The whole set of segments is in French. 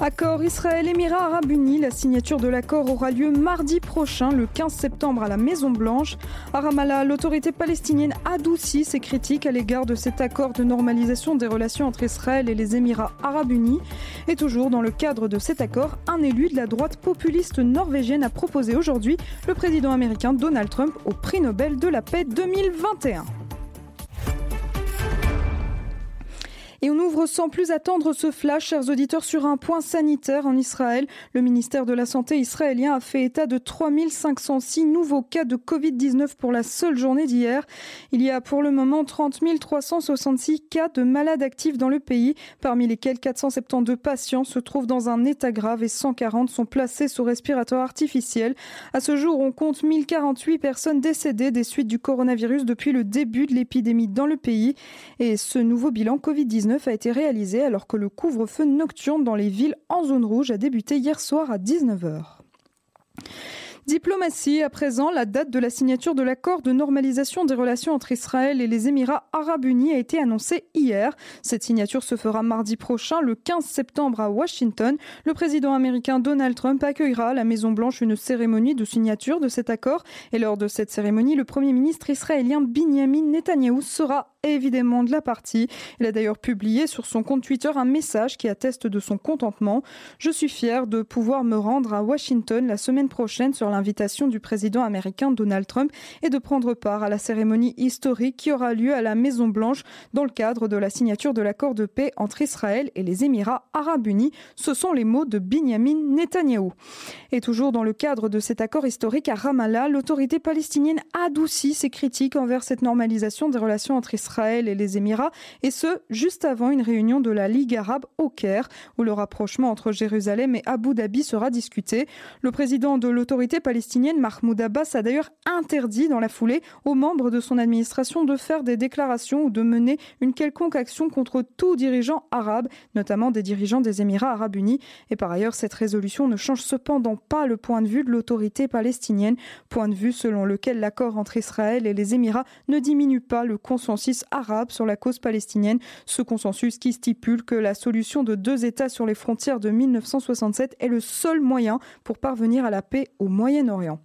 Accord Israël-Émirats Arabes Unis. La signature de l'accord aura lieu mardi prochain, le 15 septembre, à la Maison-Blanche. À Ramallah, l'autorité palestinienne adoucit ses critiques à l'égard de cet accord de normalisation des relations entre Israël et les Émirats Arabes Unis. Et toujours dans le cadre de cet accord, un élu de la droite populiste norvégienne a proposé aujourd'hui le président américain Donald Trump au prix Nobel de la paix 2021. Et on ouvre sans plus attendre ce flash, chers auditeurs, sur un point sanitaire en Israël. Le ministère de la Santé israélien a fait état de 3506 nouveaux cas de Covid-19 pour la seule journée d'hier. Il y a pour le moment 30 366 cas de malades actifs dans le pays, parmi lesquels 472 patients se trouvent dans un état grave et 140 sont placés sous respirateur artificiel. À ce jour, on compte 1048 personnes décédées des suites du coronavirus depuis le début de l'épidémie dans le pays. Et ce nouveau bilan Covid-19 a été réalisé alors que le couvre-feu nocturne dans les villes en zone rouge a débuté hier soir à 19h. Diplomatie, à présent, la date de la signature de l'accord de normalisation des relations entre Israël et les Émirats arabes unis a été annoncée hier. Cette signature se fera mardi prochain, le 15 septembre à Washington. Le président américain Donald Trump accueillera à la Maison-Blanche une cérémonie de signature de cet accord. Et lors de cette cérémonie, le premier ministre israélien Benjamin Netanyahu sera évidemment de la partie. Il a d'ailleurs publié sur son compte Twitter un message qui atteste de son contentement. Je suis fier de pouvoir me rendre à Washington la semaine prochaine sur l'invitation du président américain Donald Trump et de prendre part à la cérémonie historique qui aura lieu à la Maison Blanche dans le cadre de la signature de l'accord de paix entre Israël et les Émirats arabes unis. Ce sont les mots de Benjamin Netanyahou. Et toujours dans le cadre de cet accord historique à Ramallah, l'autorité palestinienne adoucit ses critiques envers cette normalisation des relations entre Israël et les Émirats, et ce, juste avant une réunion de la Ligue arabe au Caire, où le rapprochement entre Jérusalem et Abu Dhabi sera discuté. Le président de l'autorité palestinienne, Mahmoud Abbas, a d'ailleurs interdit dans la foulée aux membres de son administration de faire des déclarations ou de mener une quelconque action contre tout dirigeant arabe, notamment des dirigeants des Émirats arabes unis. Et par ailleurs, cette résolution ne change cependant pas le point de vue de l'autorité palestinienne, point de vue selon lequel l'accord entre Israël et les Émirats ne diminue pas le consensus arabe sur la cause palestinienne, ce consensus qui stipule que la solution de deux États sur les frontières de 1967 est le seul moyen pour parvenir à la paix au Moyen-Orient.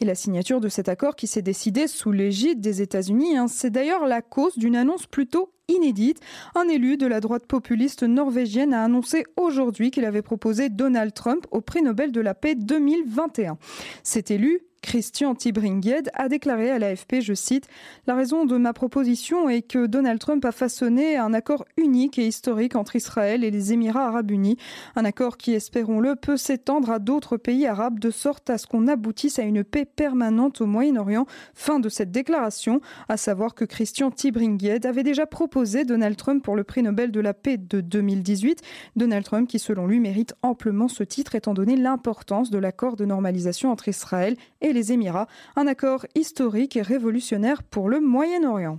Et la signature de cet accord qui s'est décidé sous l'égide des États-Unis, hein, c'est d'ailleurs la cause d'une annonce plutôt inédite. Un élu de la droite populiste norvégienne a annoncé aujourd'hui qu'il avait proposé Donald Trump au prix Nobel de la paix 2021. Cet élu, Christian Tibringed a déclaré à l'AFP, je cite, La raison de ma proposition est que Donald Trump a façonné un accord unique et historique entre Israël et les Émirats arabes unis, un accord qui, espérons-le, peut s'étendre à d'autres pays arabes de sorte à ce qu'on aboutisse à une paix permanente au Moyen-Orient. Fin de cette déclaration, à savoir que Christian Tibringed avait déjà proposé Donald Trump pour le prix Nobel de la paix de 2018, Donald Trump qui selon lui mérite amplement ce titre étant donné l'importance de l'accord de normalisation entre Israël et les Émirats, un accord historique et révolutionnaire pour le Moyen-Orient.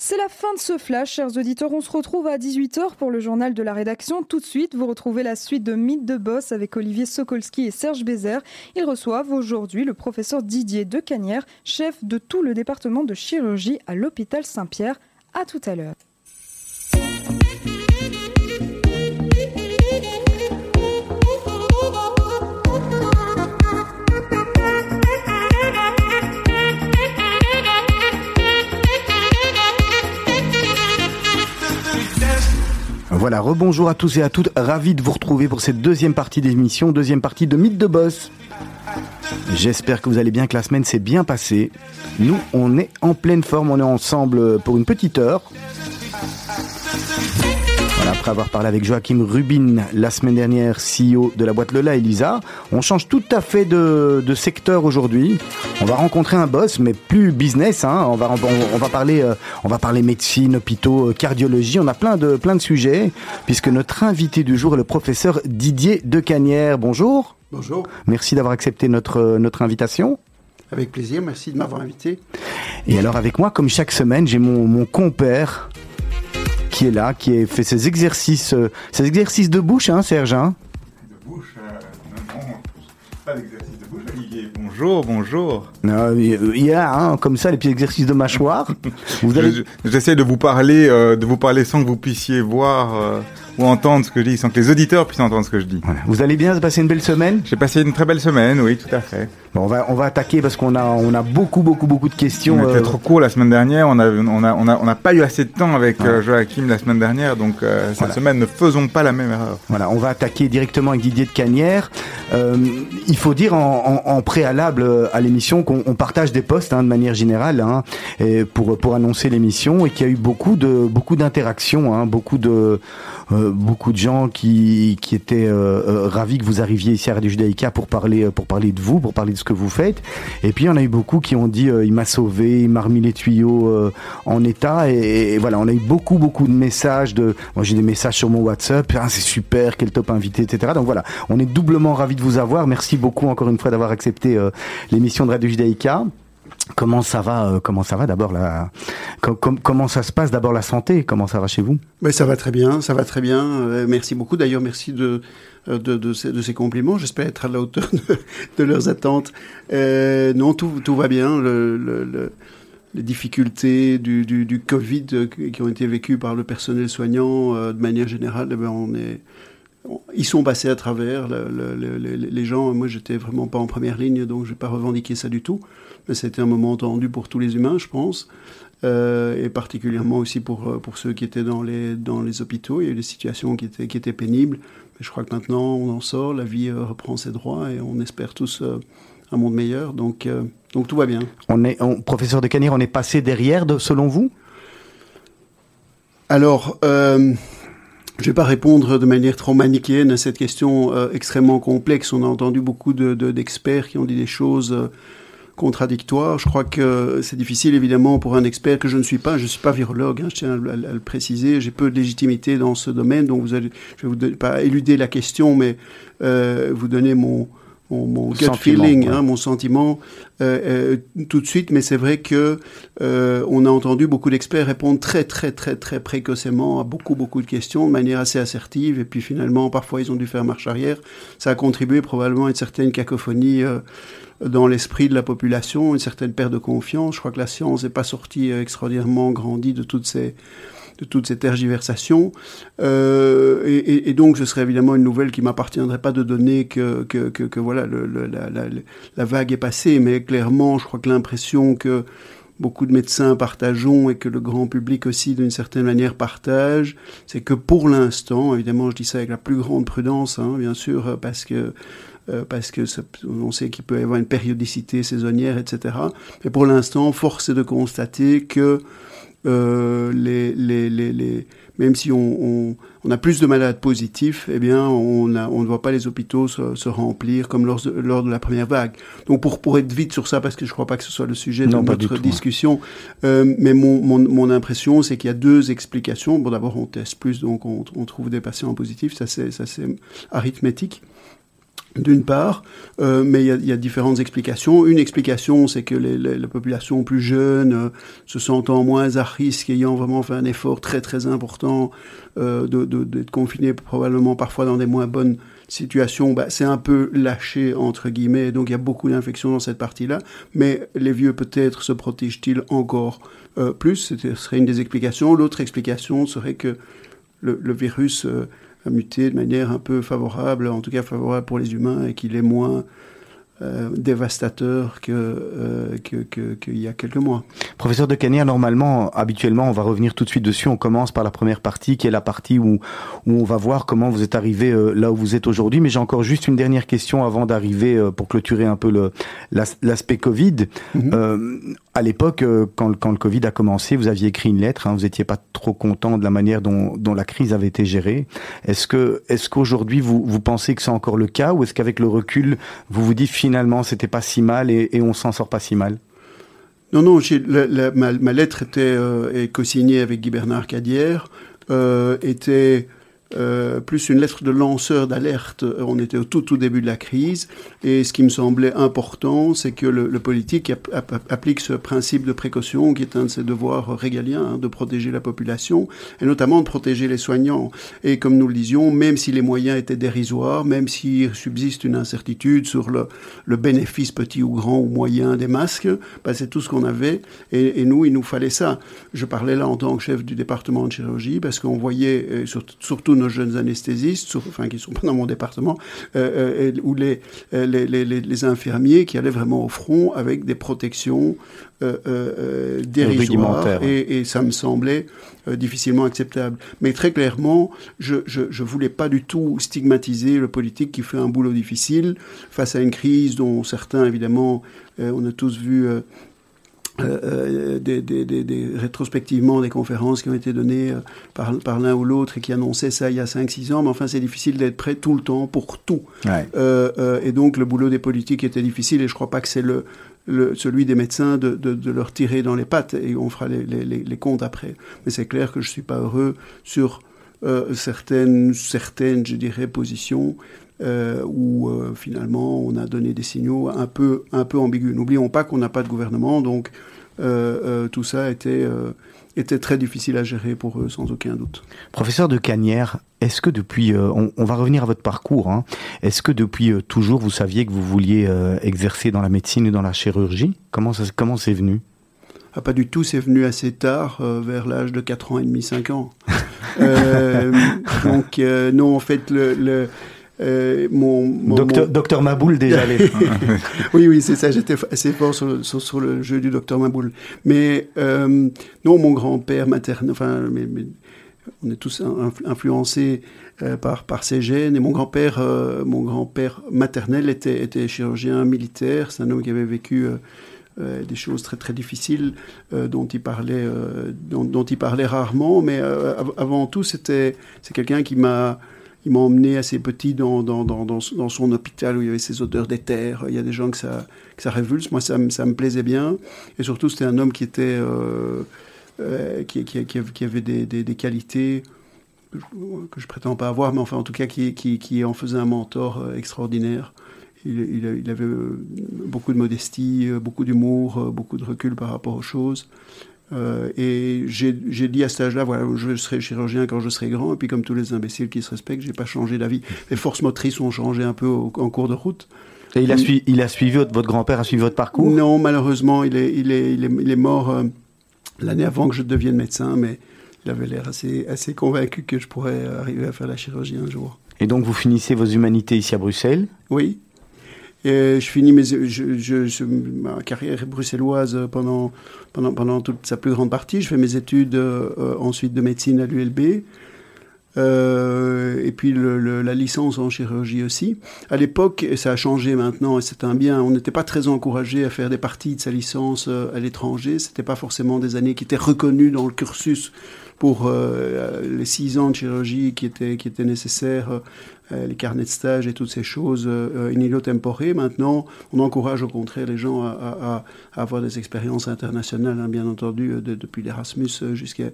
C'est la fin de ce flash, chers auditeurs. On se retrouve à 18h pour le journal de la rédaction. Tout de suite, vous retrouvez la suite de Mythe de Boss avec Olivier Sokolski et Serge Bézère. Ils reçoivent aujourd'hui le professeur Didier Decanière, chef de tout le département de chirurgie à l'hôpital Saint-Pierre. À tout à l'heure. Voilà, rebonjour à tous et à toutes, ravi de vous retrouver pour cette deuxième partie d'émission, deuxième partie de Mythe de Boss. J'espère que vous allez bien, que la semaine s'est bien passée. Nous, on est en pleine forme, on est ensemble pour une petite heure après avoir parlé avec Joachim Rubin la semaine dernière, CEO de la boîte Lola Elisa, on change tout à fait de, secteur aujourd'hui. On va rencontrer un boss, mais plus business. Hein. On, va, on, va parler, euh, on va parler médecine, hôpitaux, euh, cardiologie. On a plein de, plein de sujets, puisque notre invité du jour est le professeur Didier Decanière. Bonjour. Bonjour. Merci d'avoir accepté notre, notre invitation. Avec plaisir, merci de m'avoir invité. Et alors avec moi, comme chaque semaine, j'ai mon, mon compère, qui est là, qui a fait ses exercices, euh, ses exercices de bouche, hein, Serge hein De bouche, euh, non, pas d'exercice de bouche, Olivier. Bonjour, bonjour. il y a, hein, comme ça, les petits exercices de mâchoire. J'essaie de vous parler, euh, de vous parler sans que vous puissiez voir. Euh, ou entendre ce que je dis, sans que les auditeurs puissent entendre ce que je dis. Vous allez bien, vous passé une belle semaine? J'ai passé une très belle semaine, oui, tout à fait. Bon, on va on va attaquer parce qu'on a on a beaucoup beaucoup beaucoup de questions. On était euh, trop court la semaine dernière. On a on a on a on n'a pas eu assez de temps avec euh, Joachim la semaine dernière, donc euh, cette semaine ne faisons pas la même erreur. Voilà, on va attaquer directement avec Didier de Canière. il faut dire en, en, préalable à l'émission qu'on partage des postes hein, de manière générale hein, pour pour annoncer l'émission et qu'il y a eu beaucoup de beaucoup d'interactions, hein, beaucoup de euh, beaucoup de gens qui, qui étaient euh, euh, ravis que vous arriviez ici à Radio Judaïka pour parler, pour parler de vous, pour parler de ce que vous faites. Et puis, il y en a eu beaucoup qui ont dit il m'a sauvé, il m'a remis les tuyaux en état. Et, voilà, on a eu beaucoup, beaucoup de messages. De, moi, j'ai des messages sur mon WhatsApp. Ah, c'est super, quel top invité, etc. Donc voilà, on est doublement ravis de vous avoir. Merci beaucoup encore une fois d'avoir accepté l'émission de Radio Judaïka. Comment ça va euh, Comment ça va d'abord la Comment ça se passe d'abord la santé Comment ça va chez vous? Mais ça va très bien, ça va très bien. Euh, merci beaucoup. D'ailleurs, merci de euh, de, ces, compliments. J'espère être à la hauteur de, leurs attentes. non, tout, va bien. Le, le, les difficultés du, Covid qui ont été vécues par le personnel soignant de manière générale, eh ben, on est ils sont passés à travers. les gens, moi, j'étais vraiment pas en première ligne, donc je vais pas revendiquer ça du tout c'était un moment tendu pour tous les humains, je pense, euh, et particulièrement aussi pour, euh, pour ceux qui étaient dans les, dans les hôpitaux. Il y a eu des situations qui étaient, qui étaient pénibles. Mais je crois que maintenant, on en sort, la vie euh, reprend ses droits et on espère tous un monde meilleur. Donc, donc tout va bien. On est, professeur de Canir, on est passé derrière, de, selon vous? Alors, je ne vais pas répondre de manière trop manichéenne à cette question extrêmement complexe. On a entendu beaucoup d'experts de, qui ont dit des choses contradictoire. Je crois que c'est difficile, évidemment, pour un expert que je ne suis pas. Je ne suis pas virologue, hein, je tiens à, le préciser. J'ai peu de légitimité dans ce domaine, donc vous allez, je ne vais vous pas éluder la question, mais euh, vous donner mon, mon, gut feeling, hein, mon sentiment euh, euh, tout de suite. Mais c'est vrai que on a entendu beaucoup d'experts répondre très très très très précocement à beaucoup beaucoup de questions de manière assez assertive. Et puis finalement, parfois ils ont dû faire marche arrière. Ça a contribué probablement à une certaine cacophonie dans l'esprit de la population, une certaine perte de confiance. Je crois que la science n'est pas sortie extraordinairement grandie de toutes ces de toutes ces tergiversations. Euh, et, donc, ce serait évidemment une nouvelle qui m'appartiendrait pas de donner que, que, que, voilà, le, la, la, la, vague est passée, mais clairement, je crois que l'impression que beaucoup de médecins partageons et que le grand public aussi d'une certaine manière partage, c'est que pour l'instant, évidemment je dis ça avec la plus grande prudence, hein, bien sûr, parce que euh, parce que on sait qu'il peut y avoir une périodicité saisonnière, etc. Mais pour l'instant, force est de constater que euh, les, les, les, même si on, on, a plus de malades positifs, eh bien, on, a, on ne voit pas les hôpitaux se, se remplir comme lors de, lors de, la première vague. Donc, pour, pour être vite sur ça, parce que je ne crois pas que ce soit le sujet de notre discussion, euh, mais mon, mon, mon impression, c'est qu'il y a deux explications. Bon, d'abord, on teste plus, donc on, on trouve des patients positifs, ça c'est arithmétique d'une part, euh, mais il y, a différentes explications. Une explication, c'est que les, la population plus jeune, euh, se sentant moins à risque, ayant vraiment fait un effort très très important euh, d'être de, probablement parfois dans des moins bonnes situations, bah, c'est un peu lâché entre guillemets. Donc il y a beaucoup d'infections dans cette partie-là. Mais les vieux peut-être se protègent-ils encore plus? Ce serait une des explications. L'autre explication serait que le, virus a muté de manière un peu favorable, en tout cas favorable pour les humains, et qu'il est moins euh, dévastateur que, euh, qu'il y a quelques mois. Professeur de Canet, normalement, habituellement, on va revenir tout de suite dessus. On commence par la première partie, qui est la partie où, où on va voir comment vous êtes arrivé euh, là où vous êtes aujourd'hui. Mais j'ai encore juste une dernière question avant d'arriver pour clôturer un peu le, l'aspect Covid. Mhm. à l'époque, quand, quand, le Covid a commencé, vous aviez écrit une lettre. Hein, vous n'étiez pas trop content de la manière dont, dont la crise avait été gérée. Est-ce que, est-ce qu'aujourd'hui vous, vous pensez que c'est encore le cas, ou est-ce qu'avec le recul, vous vous dites finalement c'était pas si mal et, on s'en sort pas si mal. Non, non, ma, lettre était euh, co-signée avec Guy Bernard Cadière, euh, était euh, plus une lettre de lanceur d'alerte. On était au tout, tout début de la crise. Et ce qui me semblait important, c'est que le, politique applique ce principe de précaution, qui est un de ses devoirs régaliens, hein, de protéger la population, et notamment de protéger les soignants. Et comme nous le disions, même si les moyens étaient dérisoires, même s'il subsiste une incertitude sur le, le, bénéfice petit ou grand ou moyen des masques, bah, c'est tout ce qu'on avait. Et, et, nous, il nous fallait ça. Je parlais là en tant que chef du département de chirurgie, parce qu'on voyait, surtout nos jeunes anesthésistes, enfin qui sont pas dans mon département, euh, euh ou les, euh, les, les, les, infirmiers qui allaient vraiment au front avec des protections euh, euh dérisoires et, et, ça me semblait difficilement acceptable. Mais très clairement, je, je, je voulais pas du tout stigmatiser le politique qui fait un boulot difficile face à une crise dont certains évidemment, on a tous vu euh, euh, des, des, des, rétrospectivement des conférences qui ont été données euh, par, par l'un ou l'autre et qui annonçaient ça il y a 5-6 ans, mais enfin c'est difficile d'être prêt tout le temps pour tout. Euh, et donc le boulot des politiques était difficile et je crois pas que c'est le, le, celui des médecins de, de, de, leur tirer dans les pattes et on fera les, les, les comptes après. Mais c'est clair que je suis pas heureux sur certaines, certaines, je dirais, positions euh, où euh, finalement on a donné des signaux un peu, un peu ambigus. N'oublions pas qu'on n'a pas de gouvernement, donc euh, tout ça était, était très difficile à gérer pour eux, sans aucun doute. Professeur de Cagnières, est-ce que depuis, on, on, va revenir à votre parcours, hein, est-ce que depuis toujours vous saviez que vous vouliez exercer dans la médecine ou dans la chirurgie? Comment ça, comment c'est venu? Ah, Pas du tout, c'est venu assez tard, vers l'âge de 4 ans et demi, 5 ans. donc non, en fait, le, le euh, mon, mon, docteur, mon... docteur Maboul déjà oui oui c'est ça j'étais assez fort sur le, sur, sur le, jeu du docteur Maboul. Mais euh, non mon grand-père maternel enfin mais, mais, on est tous influencés euh, par par ces gènes. Et mon grand-père mon grand-père maternel était était chirurgien militaire. C'est un homme qui avait vécu des choses très très difficiles euh, dont il parlait euh, dont, dont il parlait rarement. Mais euh, avant tout c'était c'est quelqu'un qui m'a il m'a emmené assez petit dans, dans, dans, dans, son hôpital où il y avait ces odeurs d'éther. Il y a des gens que ça, que ça révulse. Moi, ça, ça me plaisait bien. Et surtout, c'était un homme qui était, euh, euh, qui, qui, qui, avait des, des, des qualités que je, que je prétends pas avoir, mais enfin, en tout cas, qui, qui, en faisait un mentor euh, extraordinaire. Il, il, il avait beaucoup de modestie, beaucoup d'humour, beaucoup de recul par rapport aux choses. Euh, et j'ai dit à cet âge-là, voilà, je serai chirurgien quand je serai grand. Et puis, comme tous les imbéciles qui se respectent, j'ai pas changé d'avis. Les forces motrices ont changé un peu au, en cours de route. Et il a, suivi, il a suivi votre, votre grand-père a suivi votre parcours? Non, malheureusement, il est, il est, il est, il est mort euh, l'année avant que je devienne médecin, mais il avait l'air assez, assez convaincu que je pourrais arriver à faire la chirurgie un jour. Et donc, vous finissez vos humanités ici à Bruxelles? Oui. Et je finis ma carrière bruxelloise pendant, toute sa plus grande partie. Je fais mes études euh, ensuite de médecine à l'ULB. Euh, et puis la licence en chirurgie aussi. À l'époque, et ça a changé maintenant, et c'est un bien, on n'était pas très encouragé à faire des parties de sa licence euh, à l'étranger. C'était pas forcément des années qui étaient reconnues dans le cursus pour les six ans de chirurgie qui étaient, nécessaires les carnets de stage et toutes ces choses euh, in illo tempore. Maintenant, on encourage au contraire les gens à, à, à avoir des expériences internationales, hein, bien entendu, de, depuis l'Erasmus jusqu'à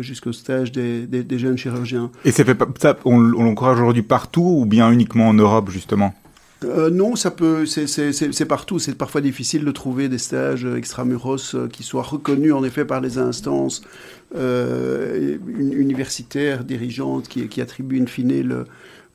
jusqu'au stage des, des, des, jeunes chirurgiens. Et ça fait ça, on, on l'encourage aujourd'hui partout ou bien uniquement en Europe, justement? Euh, non, ça peut, c'est partout. C'est parfois difficile de trouver des stages extramuros euh, qui soient reconnus en effet par les instances euh, universitaires dirigeantes qui, qui attribuent in fine le,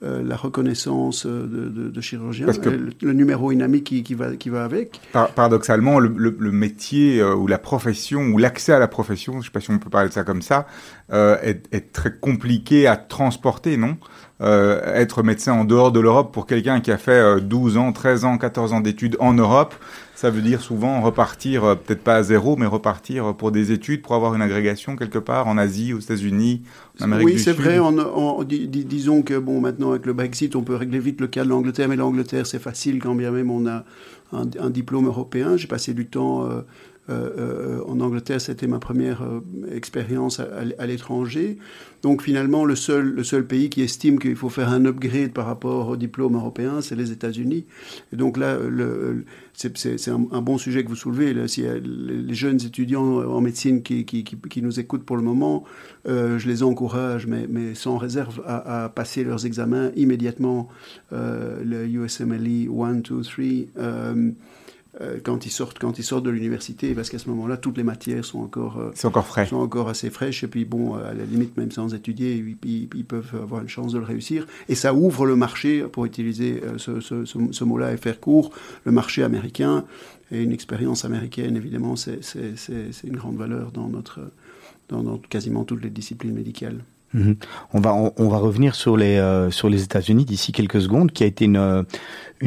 euh, la reconnaissance de, de, de chirurgien, Parce que le, le numéro inami qui, qui, va, qui va avec. Par, paradoxalement, le, le, le métier euh, ou la profession ou l'accès à la profession, je ne sais pas si on peut parler de ça comme ça, euh, est, est, très compliqué à transporter, non? Euh, Être médecin en dehors de l'Europe pour quelqu'un qui a fait 12 ans, 13 ans, 14 ans d'études en Europe, ça veut dire souvent repartir, euh, peut-être pas à zéro, mais repartir pour des études, pour avoir une agrégation quelque part en Asie, aux États-Unis, en Amérique oui, du Sud. Oui, c'est vrai. On, on, dis, disons que bon, maintenant avec le Brexit, on peut régler vite le cas de l'Angleterre, mais l'Angleterre, c'est facile quand bien même on a un, un diplôme européen. J'ai passé du temps. Euh, en Angleterre, c'était ma première expérience à, l'étranger. Donc finalement, le seul, le seul pays qui estime qu'il faut faire un upgrade par rapport au diplôme européen, c'est les États-Unis. Et donc là, c'est un, bon sujet que vous soulevez. Là, si les jeunes étudiants en médecine qui, qui, nous écoutent pour le moment, euh, je les encourage, mais, mais sans réserve, à, passer leurs examens immédiatement, euh, le USMLE 1, 2, 3. Euh, quand ils sortent, quand ils sortent de l'université, parce qu'à ce moment-là, toutes les matières sont encore, euh, encore frais. sont encore assez fraîches. Et puis bon, à la limite, même sans étudier, ils, ils, peuvent avoir une chance de le réussir. Et ça ouvre le marché, pour utiliser euh, ce, ce, ce, mot-là et faire court, le marché américain. Et une expérience américaine, évidemment, c'est une grande valeur dans notre, dans, dans quasiment toutes les disciplines médicales. Mhm. On va on, va revenir sur les euh, sur les États-Unis d'ici quelques secondes, qui a été une euh,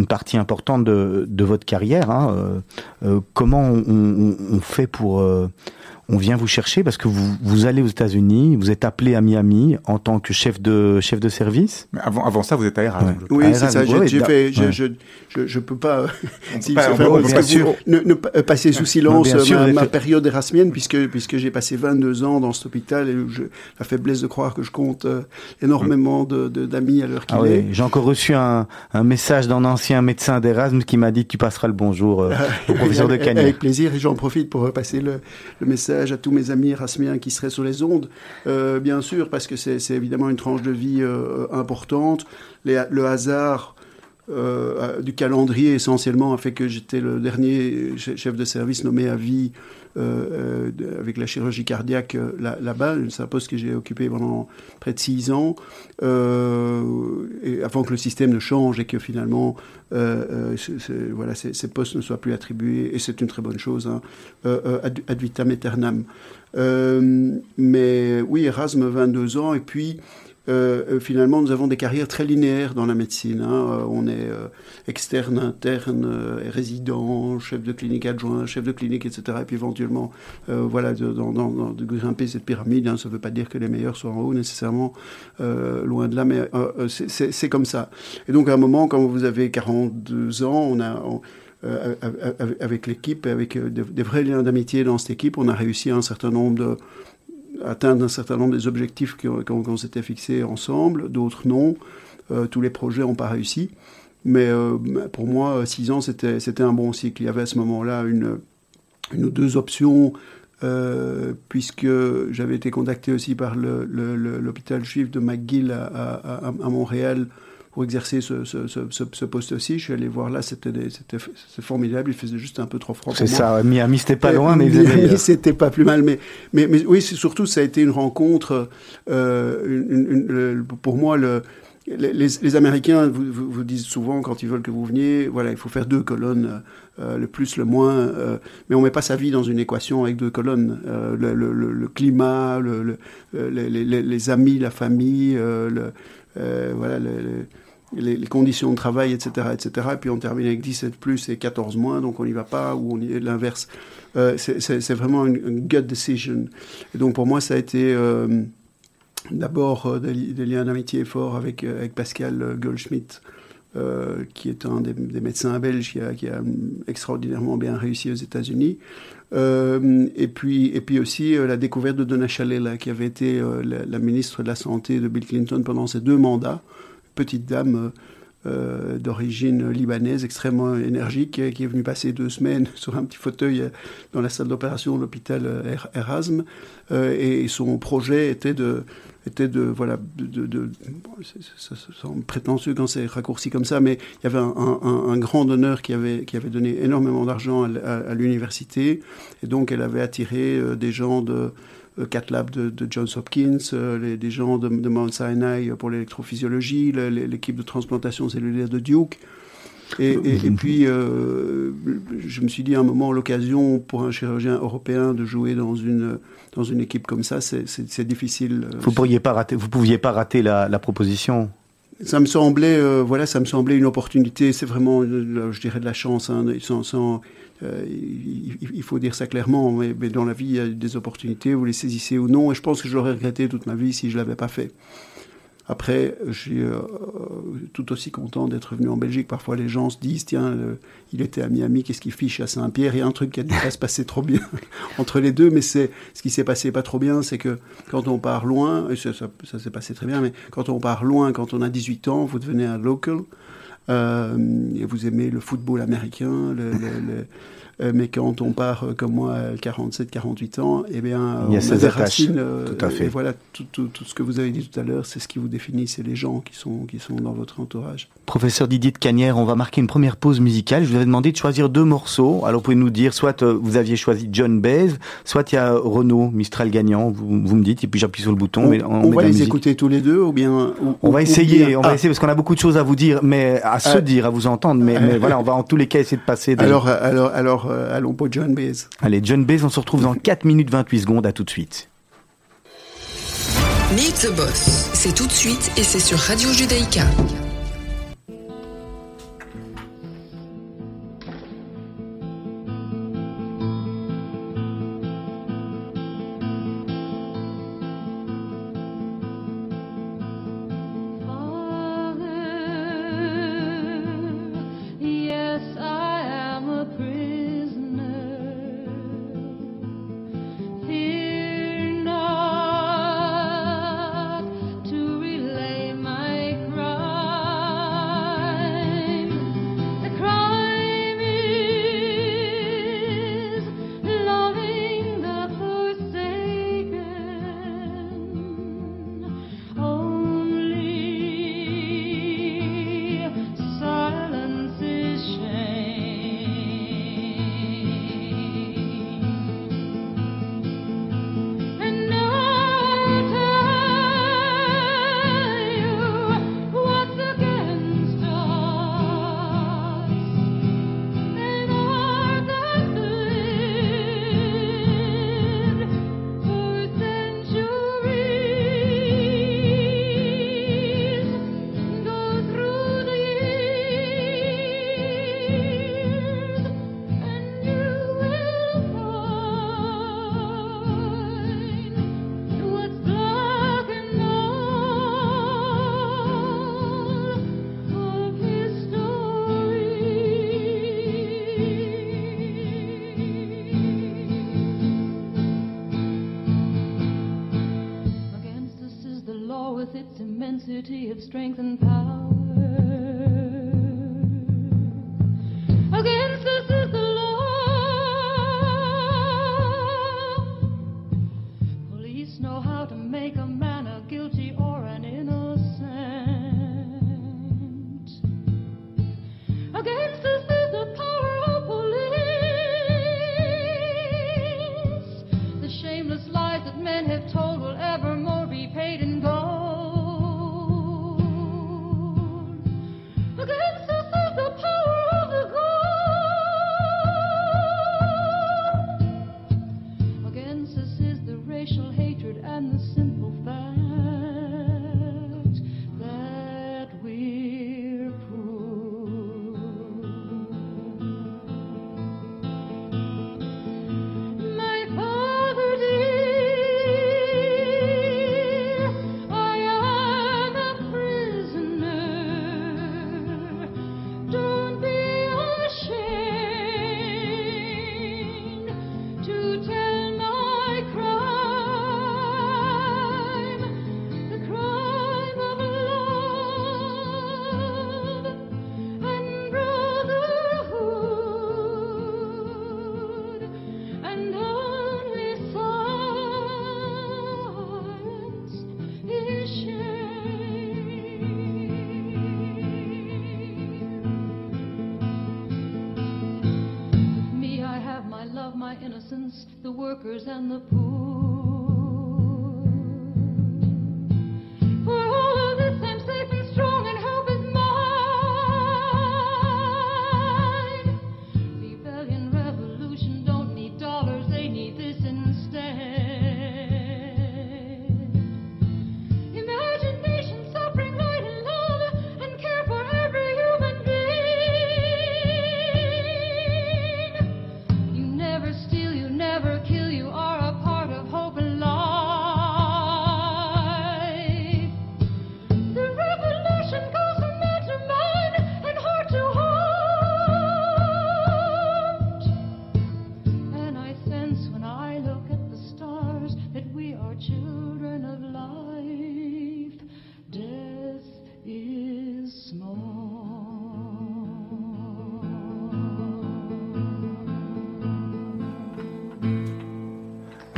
partie importante de votre carrière. Hein. Euh, comment on, fait pour on vient vous chercher parce que vous, vous allez aux États-Unis, vous êtes appelé à Miami en tant que chef de chef de service. Mais avant, avant ça, vous êtes à Erasmus. Oui, c'est ça. J'ai fait. Je, je, je, je, peux pas. si pas, ne, passer sous silence ma, période érasmienne puisque puisque j'ai passé 22 ans dans cet hôpital et je, la faiblesse de croire que je compte euh, énormément de d'amis à l'heure qu'il ah est. J'ai encore reçu un, un message d'un ancien médecin d'Erasmus qui m'a dit que tu passeras le bonjour euh, au professeur de Cagnes. Avec plaisir et j'en profite pour passer le, le message à tous mes amis erasmiens qui seraient sur les ondes, euh, bien sûr, parce que c'est évidemment une tranche de vie euh, importante. le hasard euh, du calendrier essentiellement a fait que j'étais le dernier chef de service nommé à vie euh, euh, avec la chirurgie cardiaque là-bas. c'est un poste que j'ai occupé pendant près de six ans, avant que le système ne change et que finalement voilà, ces, postes ne soient plus attribués, et c'est une très bonne chose, hein, ad, vitam aeternam. mais oui, Erasme, 22 ans, et puis euh, euh, finalement, nous avons des carrières très linéaires dans la médecine. Hein. Euh, on est externe, interne, résident, chef de clinique adjoint, chef de clinique, etc. Et puis éventuellement, voilà, de, grimper cette pyramide. Hein. Ça ne veut pas dire que les meilleurs sont en haut nécessairement, loin de là, mais c'est comme ça. Et donc à un moment, quand vous avez 42 ans, on a... avec l'équipe, avec des vrais liens d'amitié dans cette équipe, on a réussi un certain nombre de, atteindre un certain nombre des objectifs qu'on s'était fixés ensemble, d'autres non. Euh, tous les projets n'ont pas réussi. Mais euh, pour moi, six ans, c'était un bon cycle. Il y avait à ce moment-là une, ou deux options, euh, puisque j'avais été contacté aussi par l'hôpital juif de McGill à Montréal pour exercer ce, ce, ce, poste-ci. Je suis allé voir là, c'était formidable. Il faisait juste un peu trop froid. C'est ça, Miami, c'était pas loin, mais Miami, c'était pas plus mal. Mais, mais, mais oui, surtout, ça a été une rencontre. Euh, une, pour moi, le, les, les, Américains vous, vous, disent souvent quand ils veulent que vous veniez, voilà, il faut faire deux colonnes, euh, le plus, le moins, euh, mais on met pas sa vie dans une équation avec deux colonnes. Euh, le, le, le, climat, le, les, les, amis, la famille, le, voilà, les, conditions de travail, etc., etc. Et puis on termine avec 17 plus et 14 moins, donc on n'y va pas, ou on y est l'inverse. Euh, c'est vraiment une, gut decision. Et donc pour moi, ça a été euh, d'abord euh, des, liens d'amitié forts avec, avec Pascal Goldschmidt, qui est un des, médecins belges qui a, qui a, extraordinairement bien réussi aux États-Unis. et, puis, et puis aussi la découverte de Donna Chalela, qui avait été la, ministre de la Santé de Bill Clinton pendant ses deux mandats petite dame euh, d'origine libanaise, extrêmement énergique, qui est venue passer deux semaines sur un petit fauteuil dans la salle d'opération de l'hôpital euh, er-, Erasme. Euh, et son projet était de, était de voilà, de, de, prétentieux quand c'est raccourci comme ça, mais il y avait un, grand donneur qui avait, qui avait donné énormément d'argent à l'université, et donc elle avait attiré des gens de CatLab de, de Johns Hopkins, euh, les, des gens de, Mount Sinai pour l'électrophysiologie, l'équipe de transplantation cellulaire de Duke. Et, puis, euh, je me suis dit à un moment, l'occasion pour un chirurgien européen de jouer dans une, dans une équipe comme ça, c'est difficile. Vous ne pas rater, pouviez pas rater la, proposition ça me semblait, euh, voilà, ça me semblait une opportunité. C'est vraiment, je dirais, de la chance. Hein, euh, il, faut dire ça clairement, mais, dans la vie, il y a des opportunités, vous les saisissez ou non, et je pense que je l'aurais regretté toute ma vie si je l'avais pas fait. Après, je suis euh, tout aussi content d'être venu en Belgique. Parfois, les gens se disent tiens, il était à Miami, qu'est-ce qu'il fiche à Saint-Pierre? Il y a un truc qui a pas se passer trop bien entre les deux, mais c'est ce qui s'est passé pas trop bien, c'est que quand on part loin, et ça, s'est passé très bien, mais quand on part loin, quand on a 18 ans, vous devenez un local. Euh, et vous aimez le football américain, le, mais quand on part euh, comme moi à 47, 48 ans, eh bien, il y a on des racines. Euh, tout à fait. Et voilà, tout, tout, tout, ce que vous avez dit tout à l'heure, c'est ce qui vous définit, c'est les gens qui sont, qui sont dans votre entourage. Professeur Didier de Canière, on va marquer une première pause musicale. Je vous avais demandé de choisir deux morceaux. Alors, vous pouvez nous dire, soit vous aviez choisi John Baez, soit il y a Renault, Mistral gagnant, vous, vous me dites, et puis j'appuie sur le bouton. On, mais on, va les écouter tous les deux, ou bien. on va essayer, on va ah. essayer, parce qu'on a beaucoup de choses à vous dire, mais à se dire, à vous entendre, mais, mais voilà, on va en tous les cas essayer de passer. Alors, alors, alors, allons pour John Allez, John Baez, on se retrouve dans 4 minutes 28 secondes. À tout de suite. Meet the Boss, c'est tout de suite et c'est sur Radio Judaïka. strength and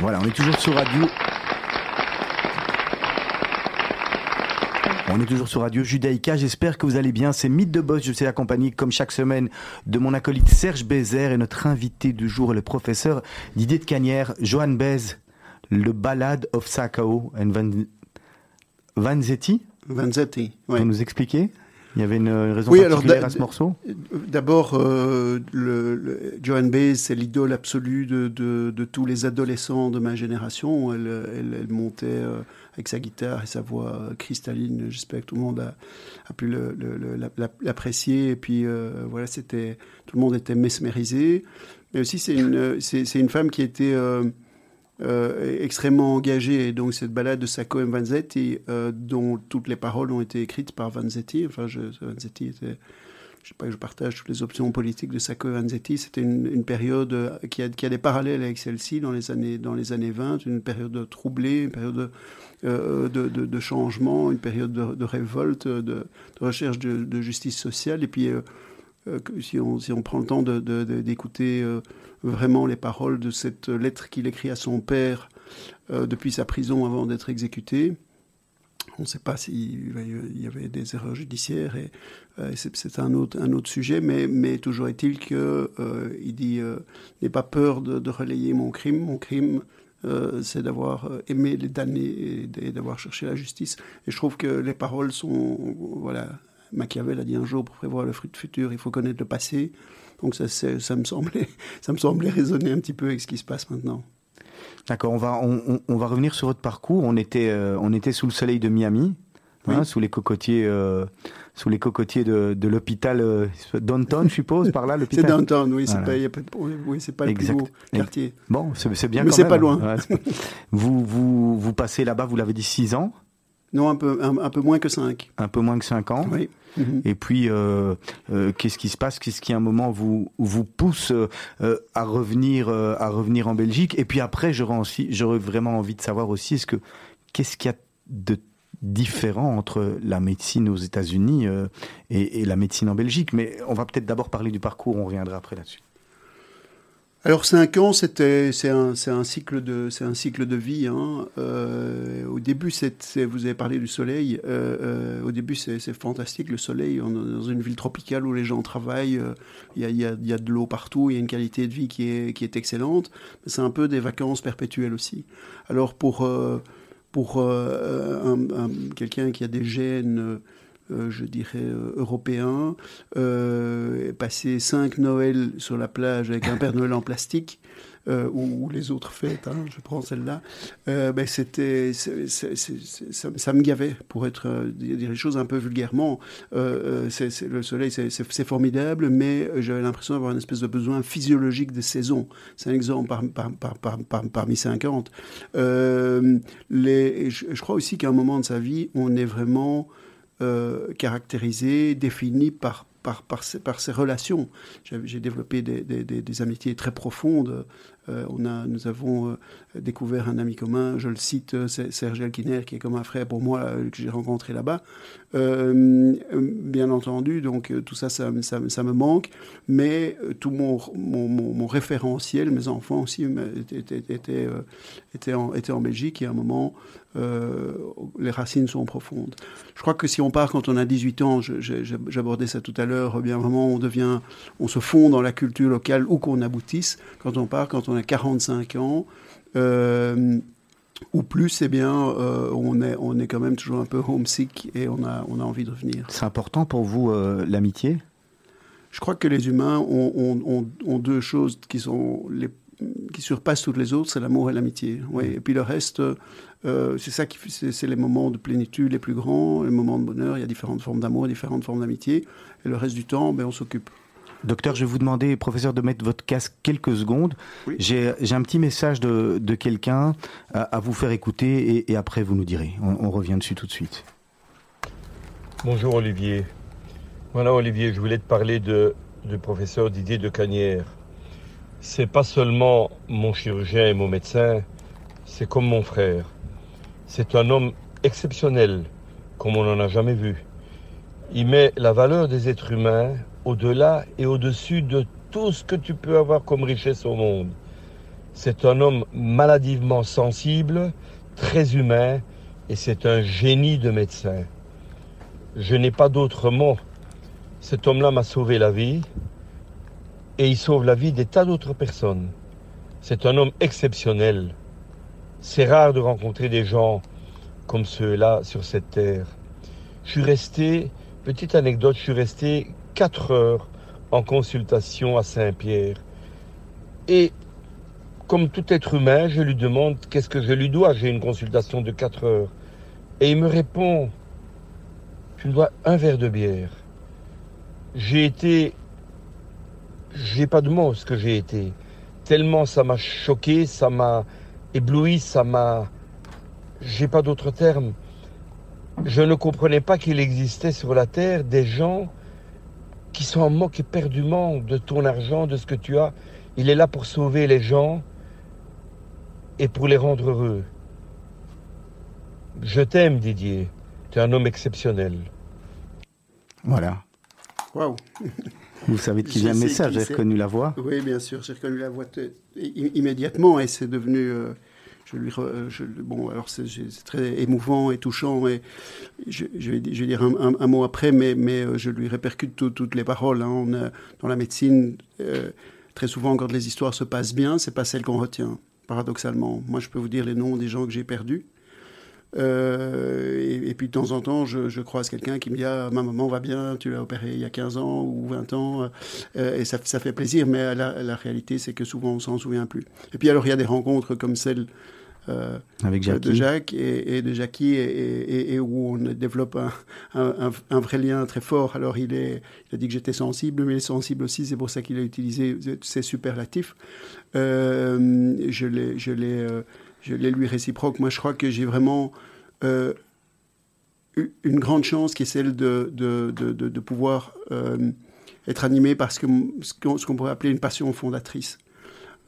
Voilà, on est toujours sur Radio. On est toujours sur Radio Judaïka. J'espère que vous allez bien. C'est Mythe de Boss. Je suis accompagné, comme chaque semaine, de mon acolyte Serge Bézère et notre invité du jour, le professeur Didier de Canière, Johan Bez, le Ballade of Sakao and Van... Vanzetti. Vanzetti, Vous oui. nous expliquer Il y avait une raison Oui, alors, particulière da- à ce morceau? D'abord, euh, le, le- Joan Baez, c'est l'idole absolue de, de- de tous les adolescents de ma génération. Elle, elle- elle montait euh, avec sa guitare et sa voix euh, cristalline. J'espère que tout le monde a, a pu l'apprécier. Et puis, euh, voilà, c'était tout le monde était mesmérisé. Mais aussi, c'est une, c'est une femme qui était euh, extrêmement engagée. Et donc, cette balade de Sacco et Vanzetti, euh, dont toutes les paroles ont été écrites par Vanzetti. Enfin, je, Vanzetti était je sais pas je partage toutes les options politiques de Sacco et Vanzetti. C'était une, période euh, qui a, qui a des parallèles avec celle-ci dans les années dans les années 20, une période troublée, une période de, de, changement, une période de, de révolte, de, recherche de justice sociale. Et puis, euh, euh, si, on, prend le temps de- de- de- d'écouter euh, vraiment les paroles de cette lettre qu'il écrit à son père euh, depuis sa prison avant d'être exécuté, on ne sait pas s'il y avait des erreurs judiciaires et euh, c'est un autre, un autre sujet, mais, toujours est-il qu'il il dit euh, N'aie pas peur de, relayer mon crime. Mon crime, euh, c'est d'avoir euh, aimé les damnés et d'avoir cherché la justice. Et je trouve que les paroles sont. Voilà, Machiavel a dit un jour pour prévoir le fruit de futur, il faut connaître le passé. Donc ça, c'est- ça, me semblait, ça me semblait résonner un petit peu avec ce qui se passe maintenant. D'accord, on va, on, va revenir sur votre parcours. On était, euh, on était sous le soleil de Miami, hein, sous les cocotiers, euh, sous les cocotiers de, de l'hôpital euh, Downton, je suppose, par là, C'est l'hôpital. downtown, oui, c'est Voilà. pas, pas de- oui, c'est pas le plus beau quartier. Bon, c'est c'est bien Mais c'est pas loin. C'est vous, vous, vous passez là-bas, vous l'avez dit, 6 ans, Non, un peu, un, un peu moins que 5. un peu moins que 5 ans. Oui. Mhm. Et puis, euh, euh, qu'est-ce qui se passe? Qu'est-ce qui, à un moment, vous, vous pousse euh, à, revenir, à revenir en Belgique? Et puis après, j'aurais vraiment envie de savoir aussi, est-ce que qu'est-ce qu'il y a de différent entre la médecine aux États-Unis et, et la médecine en Belgique? Mais on va peut-être d'abord parler du parcours, on reviendra après là-dessus. Alors 5 ans, c'était c'est un, un cycle de c'est un cycle de vie. hein. Euh, au début, c'est, vous avez parlé du soleil. Euh, euh, au début, c'est, fantastique le soleil. On est dans une ville tropicale où les gens travaillent. euh, Il y, a, y a- y a de l'eau partout. Il y a une qualité de vie qui est qui est excellente. C'est un peu des vacances perpétuelles aussi. Alors pour euh, pour euh, un- un- quelqu'un qui a des gènes je dirais, euh, européen, euh, passer cinq Noëls sur la plage avec un Père Noël en plastique, euh, ou, les autres fêtes, hein, je prends celle-là, euh, ben c'était, ça, me gavait, pour être, euh, dire les choses un peu vulgairement. Euh, euh, le soleil, c'est, formidable, mais j'avais l'impression d'avoir une espèce de besoin physiologique des saisons. C'est un exemple par- par- par- par- par- parmi 50. Euh, les, je, je crois aussi qu'à un moment de sa vie, on est vraiment euh, caractérisé, défini par, par, par, ses, par relations. J'ai développé des, des amitiés très profondes. Euh, on a, nous avons euh, découvert un ami commun, je le cite, euh, Serge Elkiner, qui est comme un frère pour moi, euh, que j'ai rencontré là-bas. Euh, bien entendu, donc tout ça, ça, me- ça, ça me manque, mais tout mon, mon, référentiel, mes enfants aussi, étaient, étaient, étaient, en, Belgique, et à un moment, les racines sont profondes. Je crois que si on part quand on a 18 ans, j'abordais ça tout à l'heure, bien vraiment on devient, on se fond dans la culture locale où qu'on aboutisse. Quand on part, quand on a 45 ans, ou plus, eh bien, euh, on, est, on est quand même toujours un peu homesick et on a, on a envie de revenir. C'est important pour vous, euh, l'amitié? Je crois que les humains ont, ont- ont- ont deux choses qui, sont les, qui surpassent toutes les autres, c'est l'amour et l'amitié. Oui. Et puis le reste, euh, c'est ça qui, c'est les moments de plénitude les plus grands, les moments de bonheur. Il y a différentes formes d'amour, différentes formes d'amitié. Et le reste du temps, ben, on s'occupe. Docteur, je vais vous demander, professeur, de mettre votre casque quelques secondes. Oui. J'ai un petit message de, de quelqu'un à, à vous faire écouter et, et après vous nous direz. On, on revient dessus tout de suite. Bonjour Olivier. Voilà Olivier, je voulais te parler de, du professeur Didier de Canière. C'est pas seulement mon chirurgien et mon médecin, c'est comme mon frère. C'est un homme exceptionnel, comme on n'en a jamais vu. Il met la valeur des êtres humains au-delà et au-dessus de tout ce que tu peux avoir comme richesse au monde. C'est un homme maladivement sensible, très humain, et c'est un génie de médecin. Je n'ai pas d'autre mot. Cet homme-là m'a sauvé la vie, et il sauve la vie des tas d'autres personnes. C'est un homme exceptionnel. C'est rare de rencontrer des gens comme ceux-là sur cette terre. Je suis resté, petite anecdote, je suis resté quatre heures en consultation à Saint-Pierre. Et comme tout être humain, je lui demande qu'est-ce que je lui dois? J'ai une consultation de 4 heures. Et il me répond, tu me dois un verre de bière. J'ai été, j'ai pas de mots ce que j'ai été. Tellement ça m'a choqué, ça m'a ébloui, ça m'a, j'ai pas d'autres termes. Je ne comprenais pas qu'il existait sur la terre des gens qui sont en moque éperdument de ton argent, de ce que tu as. Il est là pour sauver les gens et pour les rendre heureux. Je t'aime, Didier. Tu es un homme exceptionnel. Voilà. Waouh Vous savez de qui vient le message, j'ai reconnu la voix. Oui, bien sûr, j'ai reconnu la voix immédiatement et c'est devenu. euh, bon, alors c'est très émouvant et touchant et je, vais, dire un, mot après, mais, mais euh, je lui répercute tout- toutes les paroles. hein. A- dans la médecine, euh, très souvent, quand les histoires se passent bien, c'est pas celles qu'on retient, paradoxalement. Moi, je peux vous dire les noms des gens que j'ai perdus. Euh, et, puis de temps en temps, je, croise quelqu'un qui me dit ah, Ma maman va bien, tu l'as opérée il y a 15 ans ou 20 ans. Euh, et ça, ça fait plaisir, mais la, la réalité, c'est que souvent, on s'en souvient plus. Et puis alors, il y a des rencontres comme celle euh, de. Jacques et, et de Jackie, et, où on développe un, un- un- un vrai lien très fort. Alors, il, est, il a dit que j'étais sensible, mais il est sensible aussi, c'est pour ça qu'il a utilisé ces superlatifs. Euh, je l'ai je l'ai, euh, je l'ai lui réciproque. Moi, je crois que j'ai vraiment une grande chance qui est celle de, de, de, de- de pouvoir euh, être animé par qu'on ce qu'on pourrait appeler une passion fondatrice.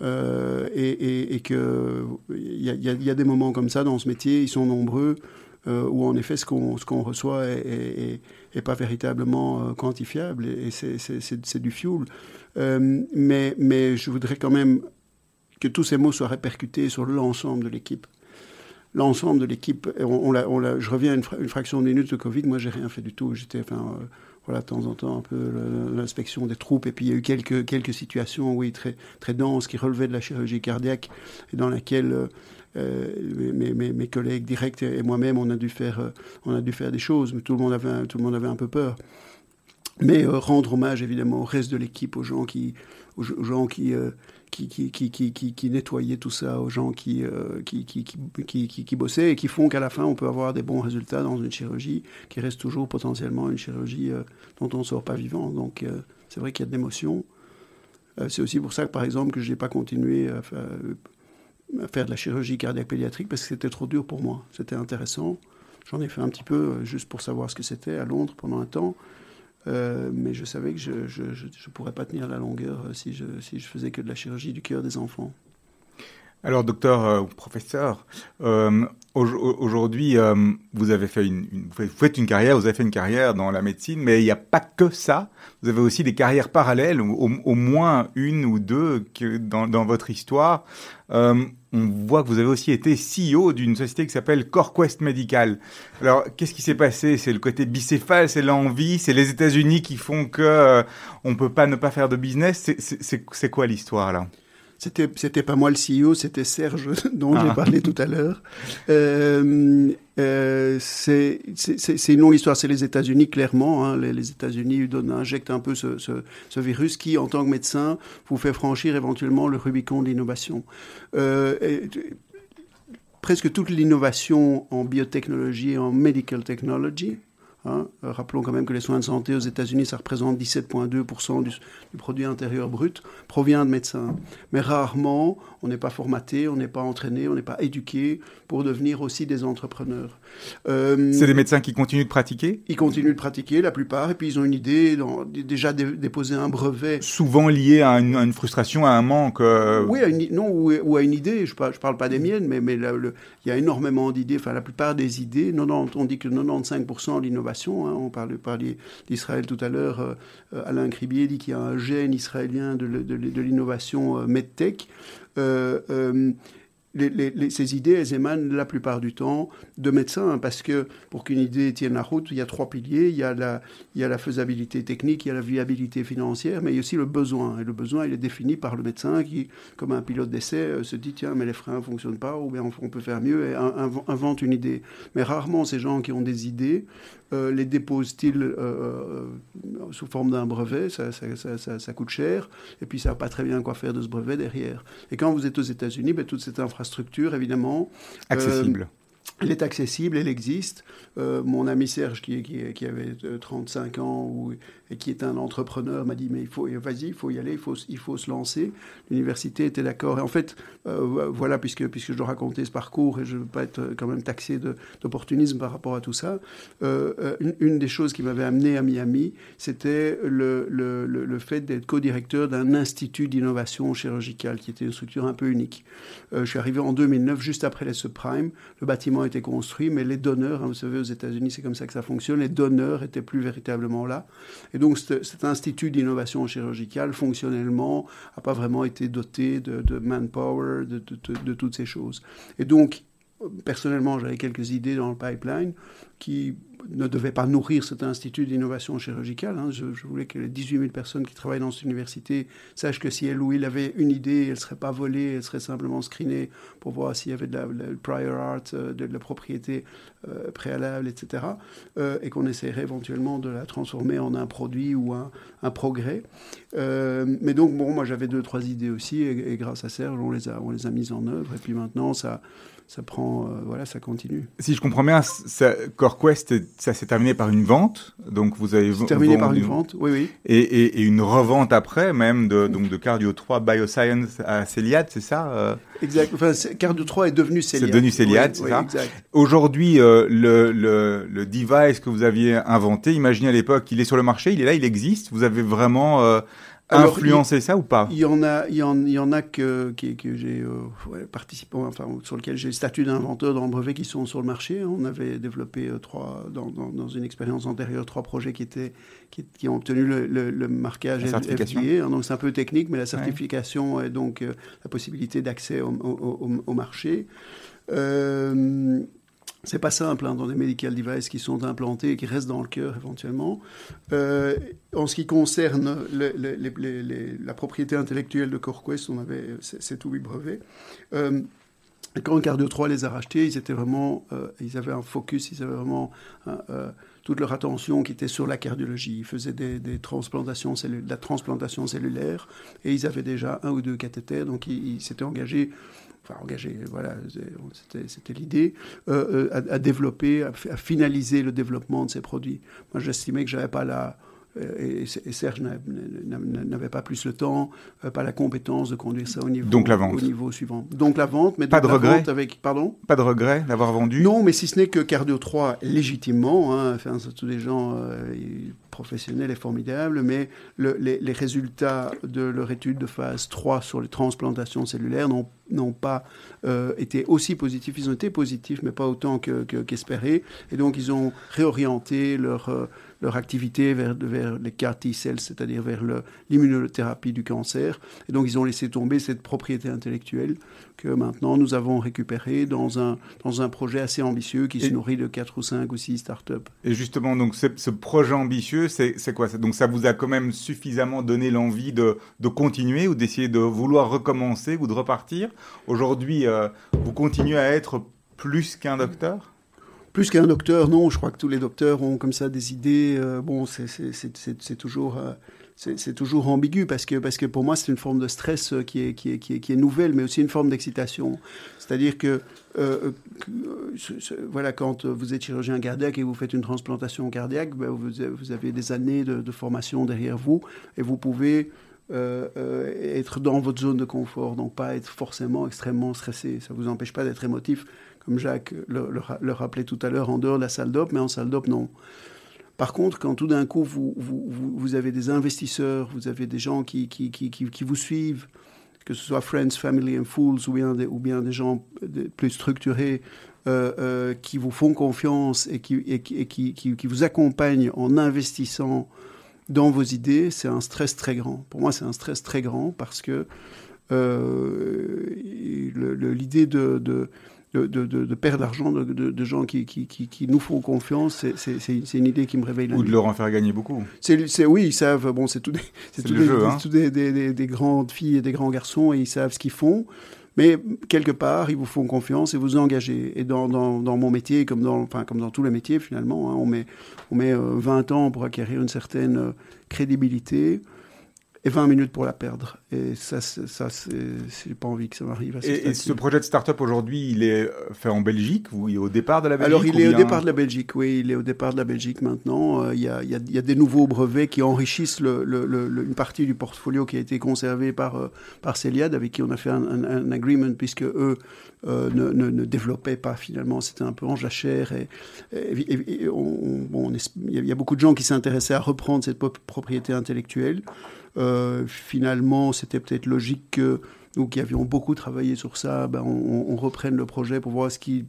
Euh, et, et, et que il y a, des moments comme ça dans ce métier, ils sont nombreux, euh, où en effet ce qu'on qu'on reçoit est, pas véritablement euh, quantifiable et, c'est- du fuel. Euh, mais, mais je voudrais quand même que tous ces mots soient répercutés sur l'ensemble de l'équipe. L'ensemble de l'équipe, on, on on je reviens à une, fra- une fraction de minute de Covid, moi j'ai rien fait du tout. J'étais, enfin, voilà, de temps en temps un peu l'inspection des troupes, et puis il y a eu quelques, quelques situations, oui, très, très denses qui relevaient de la chirurgie cardiaque, et dans laquelle euh, euh, mes, collègues directs et moi-même, on a dû faire, euh, on a dû faire des choses, mais tout le monde avait, tout le monde avait un peu peur. Mais rendre hommage évidemment au reste de l'équipe, aux gens qui, aux, gens qui, qui, qui, nettoyaient tout ça, aux gens qui, euh, qui, qui, qui, qui, qui- bossaient et qui font qu'à la fin on peut avoir des bons résultats dans une chirurgie qui reste toujours potentiellement une chirurgie euh, dont on ne sort pas vivant. Donc euh, c'est vrai qu'il y a de l'émotion. C'est aussi pour ça que par exemple que je n'ai pas continué à faire, de la chirurgie cardiaque pédiatrique parce que c'était trop dur pour moi. C'était intéressant. J'en ai fait un petit peu juste pour savoir ce que c'était à Londres pendant un temps. Euh, mais je savais que je ne pourrais pas tenir la longueur euh, si je, si faisais que de la chirurgie du cœur des enfants. Alors, docteur euh, ou professeur, aujourd'hui, euh, vous avez fait une, vous faites une carrière, vous avez fait une carrière dans la médecine, mais il n'y a pas que ça. Vous avez aussi des carrières parallèles, au, moins une ou deux que dans, votre histoire. Euh, on voit que vous avez aussi été CEO d'une société qui s'appelle CoreQuest Medical. Alors, qu'est-ce qui s'est passé? C'est le côté bicéphale, c'est l'envie, c'est les États-Unis qui font que euh, on peut pas ne pas faire de business. C'est quoi l'histoire là? C'était, c'était pas moi le CEO, c'était Serge dont Ah. j'ai parlé tout à l'heure. Euh, euh, c'est, une longue histoire. C'est les États-Unis, clairement. hein. Les, les États-Unis donnent, injectent un peu ce, ce- ce virus qui, en tant que médecin, vous fait franchir éventuellement le Rubicon de l'innovation. Euh, et- presque toute l'innovation en biotechnologie et en medical technology. Hein, euh, rappelons quand même que les soins de santé aux États-Unis, ça représente 17,2% du, du produit intérieur brut, provient de médecins. Mais rarement, on n'est pas formaté, on n'est pas entraîné, on n'est pas éduqué pour devenir aussi des entrepreneurs. Euh, C'est des médecins qui continuent de pratiquer? Ils continuent de pratiquer, la plupart, et puis ils ont une idée, dans- déjà dé- déposer un brevet souvent lié à une, à une frustration, à un manque. euh, Oui, à une, non, ou, ou à une idée. Je ne parle, pas des miennes, mais, il y a énormément d'idées. Enfin, la plupart des idées, 90 on dit que 95% de l'innovation Hein. On parlait, parlait d'Israël tout à l'heure. Alain Cribier dit qu'il y a un gène israélien de, de l'innovation medtech ces idées, elles émanent la plupart du temps de médecins, hein, parce que pour qu'une idée tienne la route, il y a trois piliers. Il y a, la, il y a la faisabilité technique, il y a la viabilité financière, mais il y a aussi le besoin. Et le besoin, il est défini par le médecin qui, comme un pilote d'essai, euh, se dit, tiens, mais les freins ne fonctionnent pas, ou bien on peut faire mieux, et invente une idée. Mais rarement, ces gens qui ont des idées euh, les déposent-ils euh, sous forme d'un brevet ça, ça, coûte cher. Et puis, ça n'a pas très bien quoi faire de ce brevet derrière. Et quand vous êtes aux États-Unis, ben, toute cette infrastructure, évidemment. Accessible. Elle est accessible, elle existe. Euh, mon ami Serge, qui, qui, avait 35 euh, ans et qui est un entrepreneur, m'a dit Mais il faut, vas-y, il faut y aller, il faut, il faut se lancer. L'université était d'accord. Et en fait, euh, voilà, puisque, puisque je dois raconter ce parcours et je ne veux pas être quand même taxé d'opportunisme par rapport à tout ça, une, des choses qui m'avait amené à Miami, c'était le, le, le, fait d'être co-directeur d'un institut d'innovation chirurgicale qui était une structure un peu unique. je suis arrivé en 2009, juste après les subprimes. Le bâtiment été construit, mais les donneurs, hein, vous savez, aux États-Unis, c'est comme ça que ça fonctionne, les donneurs étaient plus véritablement là. Et donc, cet institut d'innovation chirurgicale, fonctionnellement, n'a pas vraiment été doté de, manpower, de, de, toutes ces choses. Et donc, personnellement, j'avais quelques idées dans le pipeline qui ne devait pas nourrir cet institut d'innovation chirurgicale. Hein. Je, voulais que les 18 000 personnes qui travaillent dans cette université sachent que si elle ou il avait une idée, elle ne serait pas volée, elle serait simplement screenée pour voir s'il y avait de la, prior art, euh, de, la propriété euh, préalable, etc. Euh, et qu'on essaierait éventuellement de la transformer en un produit ou un, progrès. mais donc, bon, moi j'avais deux, trois idées aussi, et, et, grâce à Serge, on les a, on les a mises en œuvre. Et puis maintenant, ça ça prend, euh, voilà, ça continue. Si je comprends bien, ça, CoreQuest, ça s'est terminé par une vente, donc vous avez terminé par une vente, oui, oui, et, et, une revente après, même de donc de Cardio 3 Bioscience à Celiad, c'est ça euh? Exact. Enfin, Cardio 3 est devenu Celiad. C'est devenu Celiad, c'est ça? Aujourd'hui, euh, le, le, le, device que vous aviez inventé, imaginez à l'époque, il est sur le marché, il est là, il existe. Vous avez vraiment influencer ça ou pas? Il y en a, il y en, il y en a que, que, j'ai euh, participé, enfin sur lequel j'ai le statut d'inventeur dans le brevet qui sont sur le marché. On avait développé euh, trois, dans, dans, une expérience antérieure, trois projets qui étaient qui, ont obtenu le, le, marquage FDA. Hein, donc c'est un peu technique, mais la certification est donc euh, la possibilité d'accès au, au, au, marché. Euh, c'est pas simple hein, dans des medical devices qui sont implantés et qui restent dans le cœur éventuellement. Euh, en ce qui concerne la propriété intellectuelle de CoreQuest, on avait 7 ou 8 brevets. Euh, quand Cardio 3 les a rachetés, ils étaient vraiment, euh, ils avaient un focus, ils avaient vraiment toute leur attention qui était sur la cardiologie. Ils faisaient des, transplantations de la transplantation cellulaire et ils avaient déjà un ou deux cathéters, donc ils s'étaient engagés enfin engagé, voilà, c'était l'idée, euh, euh, à, développer, à, finaliser le développement de ces produits. Moi, j'estimais que j'avais pas la, et, Serge n'avait pas plus le temps, pas la compétence de conduire ça au niveau, Donc la vente. Au niveau suivant. Donc la vente, mais pas de regret avec, pardon Pas de regret d'avoir vendu Non, mais si ce n'est que Cardio 3, légitimement, hein, enfin, tous des gens professionnels et formidables, mais les, les, résultats de leur étude de phase 3 sur les transplantations cellulaires n'ont pas euh, été aussi positifs. Ils ont été positifs, mais pas autant qu'espéré. et donc, ils ont réorienté leur, euh, leur activité vers, vers les CAR T-cells, c'est-à-dire vers l'immunothérapie du cancer. Et donc, ils ont laissé tomber cette propriété intellectuelle que maintenant nous avons récupérée dans un, dans un projet assez ambitieux qui se nourrit de 4 ou 5 ou 6 startups. Et justement, donc, ce projet ambitieux, c'est quoi? Donc, ça vous a quand même suffisamment donné l'envie de, de continuer ou d'essayer de vouloir recommencer ou de repartir? Aujourd'hui, euh, vous continuez à être plus qu'un docteur? Plus qu'un docteur, non. Je crois que tous les docteurs ont comme ça des idées. Euh, bon, c'est toujours, euh, toujours ambigu parce que, parce que pour moi, c'est une forme de stress qui est, qui, est, qui, est, qui est nouvelle, mais aussi une forme d'excitation. C'est-à-dire que, voilà, quand vous êtes chirurgien cardiaque et vous faites une transplantation cardiaque, ben, vous, avez des années de, formation derrière vous et vous pouvez euh, euh, être dans votre zone de confort, donc pas être forcément extrêmement stressé. Ça ne vous empêche pas d'être émotif, comme Jacques le, rappelait tout à l'heure, en dehors de la salle d'op, mais en salle d'op, non. Par contre, quand tout d'un coup, vous, vous, vous, avez des investisseurs, vous avez des gens qui, qui, qui, qui vous suivent, que ce soit Friends, Family and Fools ou bien des, ou bien des gens plus structurés qui vous font confiance et, qui, et, qui, vous accompagnent en investissant dans vos idées, c'est un stress très grand. Pour moi, c'est un stress très grand parce que l'idée de, de de, de, de, perdre l'argent de, de, gens qui, qui, qui, nous font confiance, c'est une idée qui me réveille Ou de leur en faire gagner beaucoup. C'est oui, ils savent, bon, c'est tout des, tout des, hein. des, des, des, grandes filles et des grands garçons, et ils savent ce qu'ils font. Mais quelque part, ils vous font confiance et vous engagez. Et dans, dans, dans mon métier, comme dans, enfin, comme dans tous les métiers finalement, hein, on met, on met 20 euh, ans pour acquérir une certaine euh, crédibilité et 20 minutes pour la perdre. Et ça, ça c'est pas envie que ça m'arrive. Et, et, ce projet de start-up aujourd'hui, il est fait en Belgique ou il est au départ de la Belgique Alors, il est au départ de la Belgique, oui, il est au départ de la Belgique maintenant. Euh, il, y a, il, y a, il, y a, des nouveaux brevets qui enrichissent le, le, une partie du portfolio qui a été conservé par, euh, par Celiad, avec qui on a fait un, un, agreement, puisque eux euh, ne, ne, ne, développaient pas finalement. C'était un peu en jachère. Et, et, on, bon, il y a beaucoup de gens qui s'intéressaient à reprendre cette propriété intellectuelle. Euh, finalement, c'était peut-être logique que nous qui avions beaucoup travaillé sur ça, ben, on, reprenne le projet pour voir ce qui...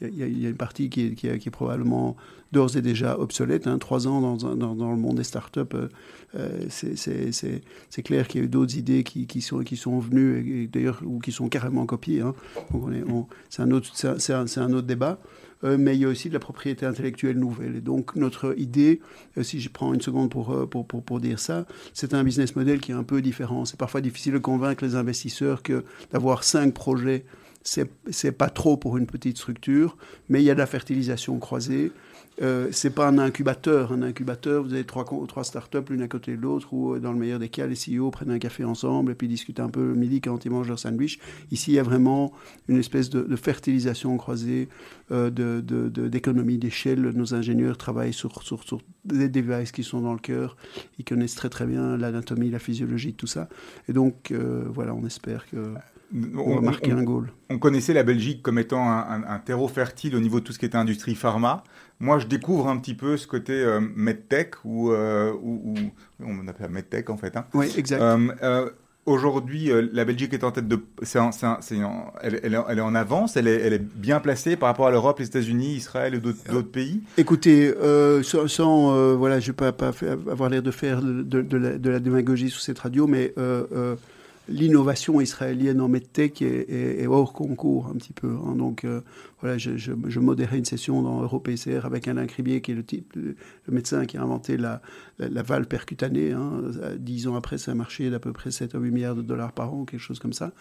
Il y, a une partie qui est, qui est, probablement d'ores et déjà obsolète. Hein. Trois ans dans, dans, le monde des startups, euh, euh c'est clair qu'il y a eu d'autres idées qui, qui, sont, qui sont venues, d'ailleurs, ou qui sont carrément copiées. Hein. C'est un, autre, un, un autre débat. Euh, mais il y a aussi de la propriété intellectuelle nouvelle. Et donc notre idée, euh, si je prends une seconde euh, pour, pour, pour, dire ça, c'est un business model qui est un peu différent. C'est parfois difficile de convaincre les investisseurs que d'avoir cinq projets, c'est pas trop pour une petite structure, mais il y a de la fertilisation croisée. Euh, c'est pas un incubateur. Un incubateur, vous avez trois, startups l'une à côté de l'autre, où euh, dans le meilleur des cas, les CEO prennent un café ensemble et puis discutent un peu le midi quand ils mangent leur sandwich. Ici, il y a vraiment une espèce de, fertilisation croisée, euh, d'économie d'échelle. Nos ingénieurs travaillent sur, sur, sur, des devices qui sont dans le cœur. Ils connaissent très très bien l'anatomie, la physiologie, tout ça. Et donc, euh, voilà, on espère que on, va marquer un goal. On connaissait la Belgique comme étant un, terreau fertile au niveau de tout ce qui était industrie pharma. Moi, je découvre un petit peu ce côté euh, medtech, ou, euh, on appelle medtech en fait. Hein. Oui, exact. Euh, aujourd'hui, la Belgique est en tête de. elle, elle, est en avance, elle est, elle est bien placée par rapport à l'Europe, les États-Unis, Israël et d'autres pays. Écoutez, sans, voilà, je ne vais pas, avoir l'air de faire de, la, de, la, démagogie sur cette radio, mais l'innovation israélienne en medtech est, hors concours un petit peu. Hein. Donc euh, voilà, je, modérais une session dans EuroPCR avec Alain Cribier, qui est le, type, le, médecin qui a inventé la, la, valve percutanée. Hein. Dix ans après, ça a marché d'à peu près 7 à 8 milliards de dollars par an, quelque chose comme ça.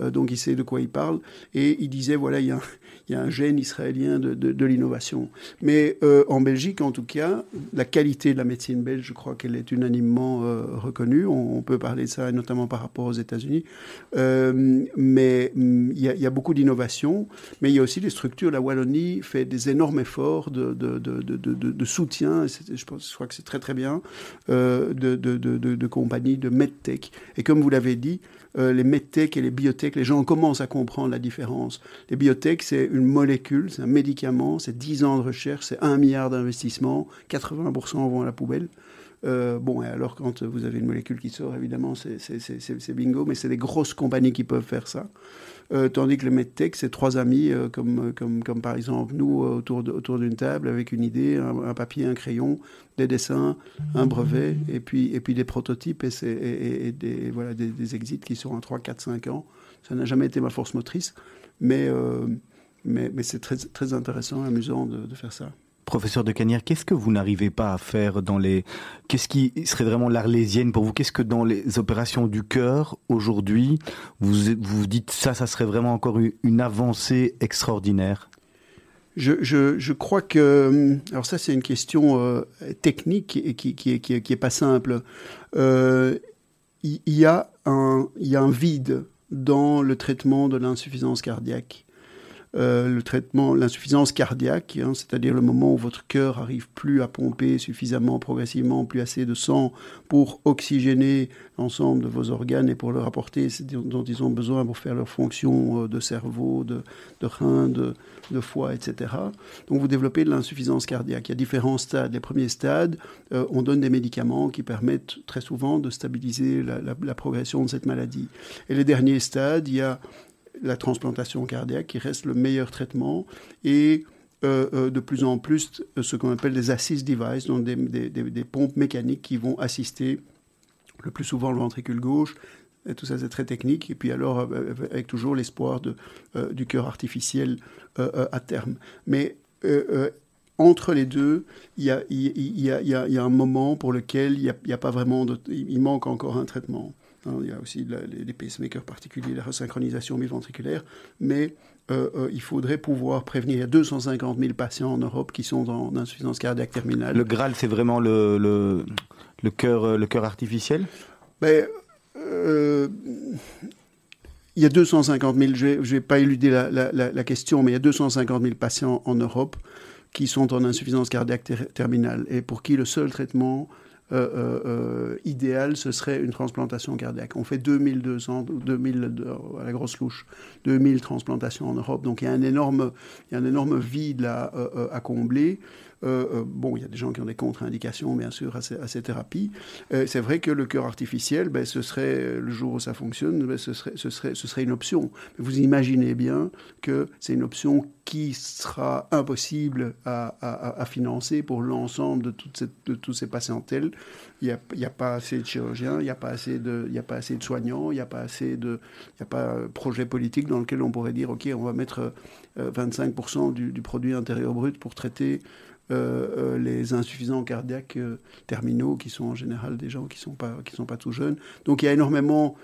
Euh, donc il sait de quoi il parle. Et il disait, voilà, il y a, il y a un gène israélien de, de, l'innovation. Mais euh, en Belgique, en tout cas, la qualité de la médecine belge, je crois qu'elle est unanimement reconnue. On, peut parler de ça, notamment par rapport aux États États-Unis. Euh, mais mm, il y, a beaucoup d'innovation, mais il y a aussi des La Wallonie fait des énormes efforts de, soutien, je, pense, crois que c'est très très bien, euh, de, compagnies de medtech. Et comme vous l'avez dit, euh, les medtech et les biotech, les gens commencent à comprendre la différence. Les biotech, c'est une molécule, c'est un médicament, c'est 10 ans de recherche, c'est 1 milliard d'investissement, 80% vont à la poubelle. Euh, bon, et alors quand vous avez une molécule qui sort, évidemment, c'est bingo, mais c'est des grosses compagnies qui peuvent faire ça. Euh, tandis que le medtech, c'est trois amis, euh, comme, comme, comme par exemple nous, autour d'une table, avec une idée, un, papier, un crayon, des dessins, un brevet, et puis, et puis des prototypes et, et, des, voilà, des, exits qui sont en 3, 4, 5 ans. Ça n'a jamais été ma force motrice, mais, mais, mais c'est très, très intéressant, amusant de, de faire ça. Professeur de Canière, qu'est-ce que vous n'arrivez pas à faire dans les... Qu'est-ce qui serait vraiment l'arlésienne pour vous? Qu'est-ce que dans les opérations du cœur, aujourd'hui, vous vous dites ça, ça serait vraiment encore une avancée extraordinaire? Je, je, je, crois que... Alors ça, c'est une question euh, technique qui, qui, qui, qui, est pas simple. Euh, y il y a un vide dans le traitement de l'insuffisance cardiaque. Euh, le traitement, l'insuffisance cardiaque, hein, c'est-à-dire le moment où votre cœur arrive plus à pomper suffisamment progressivement, plus assez de sang pour oxygéner l'ensemble de vos organes et pour leur apporter ce dont ils ont besoin pour faire leur fonction euh, de cerveau, de, de rein, de, de, foie, etc. Donc vous développez de l'insuffisance cardiaque. Il y a différents stades. Les premiers stades, euh, on donne des médicaments qui permettent très souvent de stabiliser la, progression de cette maladie. Et les derniers stades, il y a la transplantation cardiaque qui reste le meilleur traitement et euh, euh, de plus en plus euh, ce qu'on appelle des assist devices, donc des, pompes mécaniques qui vont assister le plus souvent le ventricule gauche. Tout ça, c'est très technique. Et puis alors, avec toujours l'espoir de, du cœur artificiel à terme. Mais entre les deux, il y, y il y a, un moment pour lequel il n'y a, pas vraiment il manque encore un traitement. Hein, il y a aussi les, pacemakers particuliers, la resynchronisation biventriculaire, mais euh, euh, il faudrait pouvoir prévenir. Il y a 250 000 patients en Europe qui sont en insuffisance cardiaque terminale. Le Graal, c'est vraiment le, le, le, cœur, euh, le cœur artificiel? Ben, euh, Il y a 250 000, je ne vais, pas éluder la, la, la, question, mais il y a 250 000 patients en Europe qui sont en insuffisance cardiaque ter terminale et pour qui le seul traitement euh, euh, euh, idéal, ce serait une transplantation cardiaque. On fait 2200, 2000 à la grosse louche, 2000 transplantations en Europe. Donc il y a un énorme, il y a un énorme vide à combler. Euh, euh, bon, il y a des gens qui ont des contre-indications, bien sûr, à ces, thérapies. Euh, c'est vrai que le cœur artificiel, ben, ce serait, le jour où ça fonctionne, ben, ce, serait, ce, serait, ce serait une option. Vous imaginez bien que c'est une option qui sera impossible à, financer pour l'ensemble de, toute cette, de ces patientèles. Il n'y a, y a, pas assez de chirurgiens, il n'y a, pas assez de, y a pas assez de soignants, il n'y a pas assez de il a pas projet politique dans lequel on pourrait dire, OK, on va mettre 25% du, du, produit intérieur brut pour traiter euh, euh, les insuffisants cardiaques euh, terminaux, qui sont en général des gens qui ne sont, pas, qui sont pas tout jeunes. Donc il y a énormément...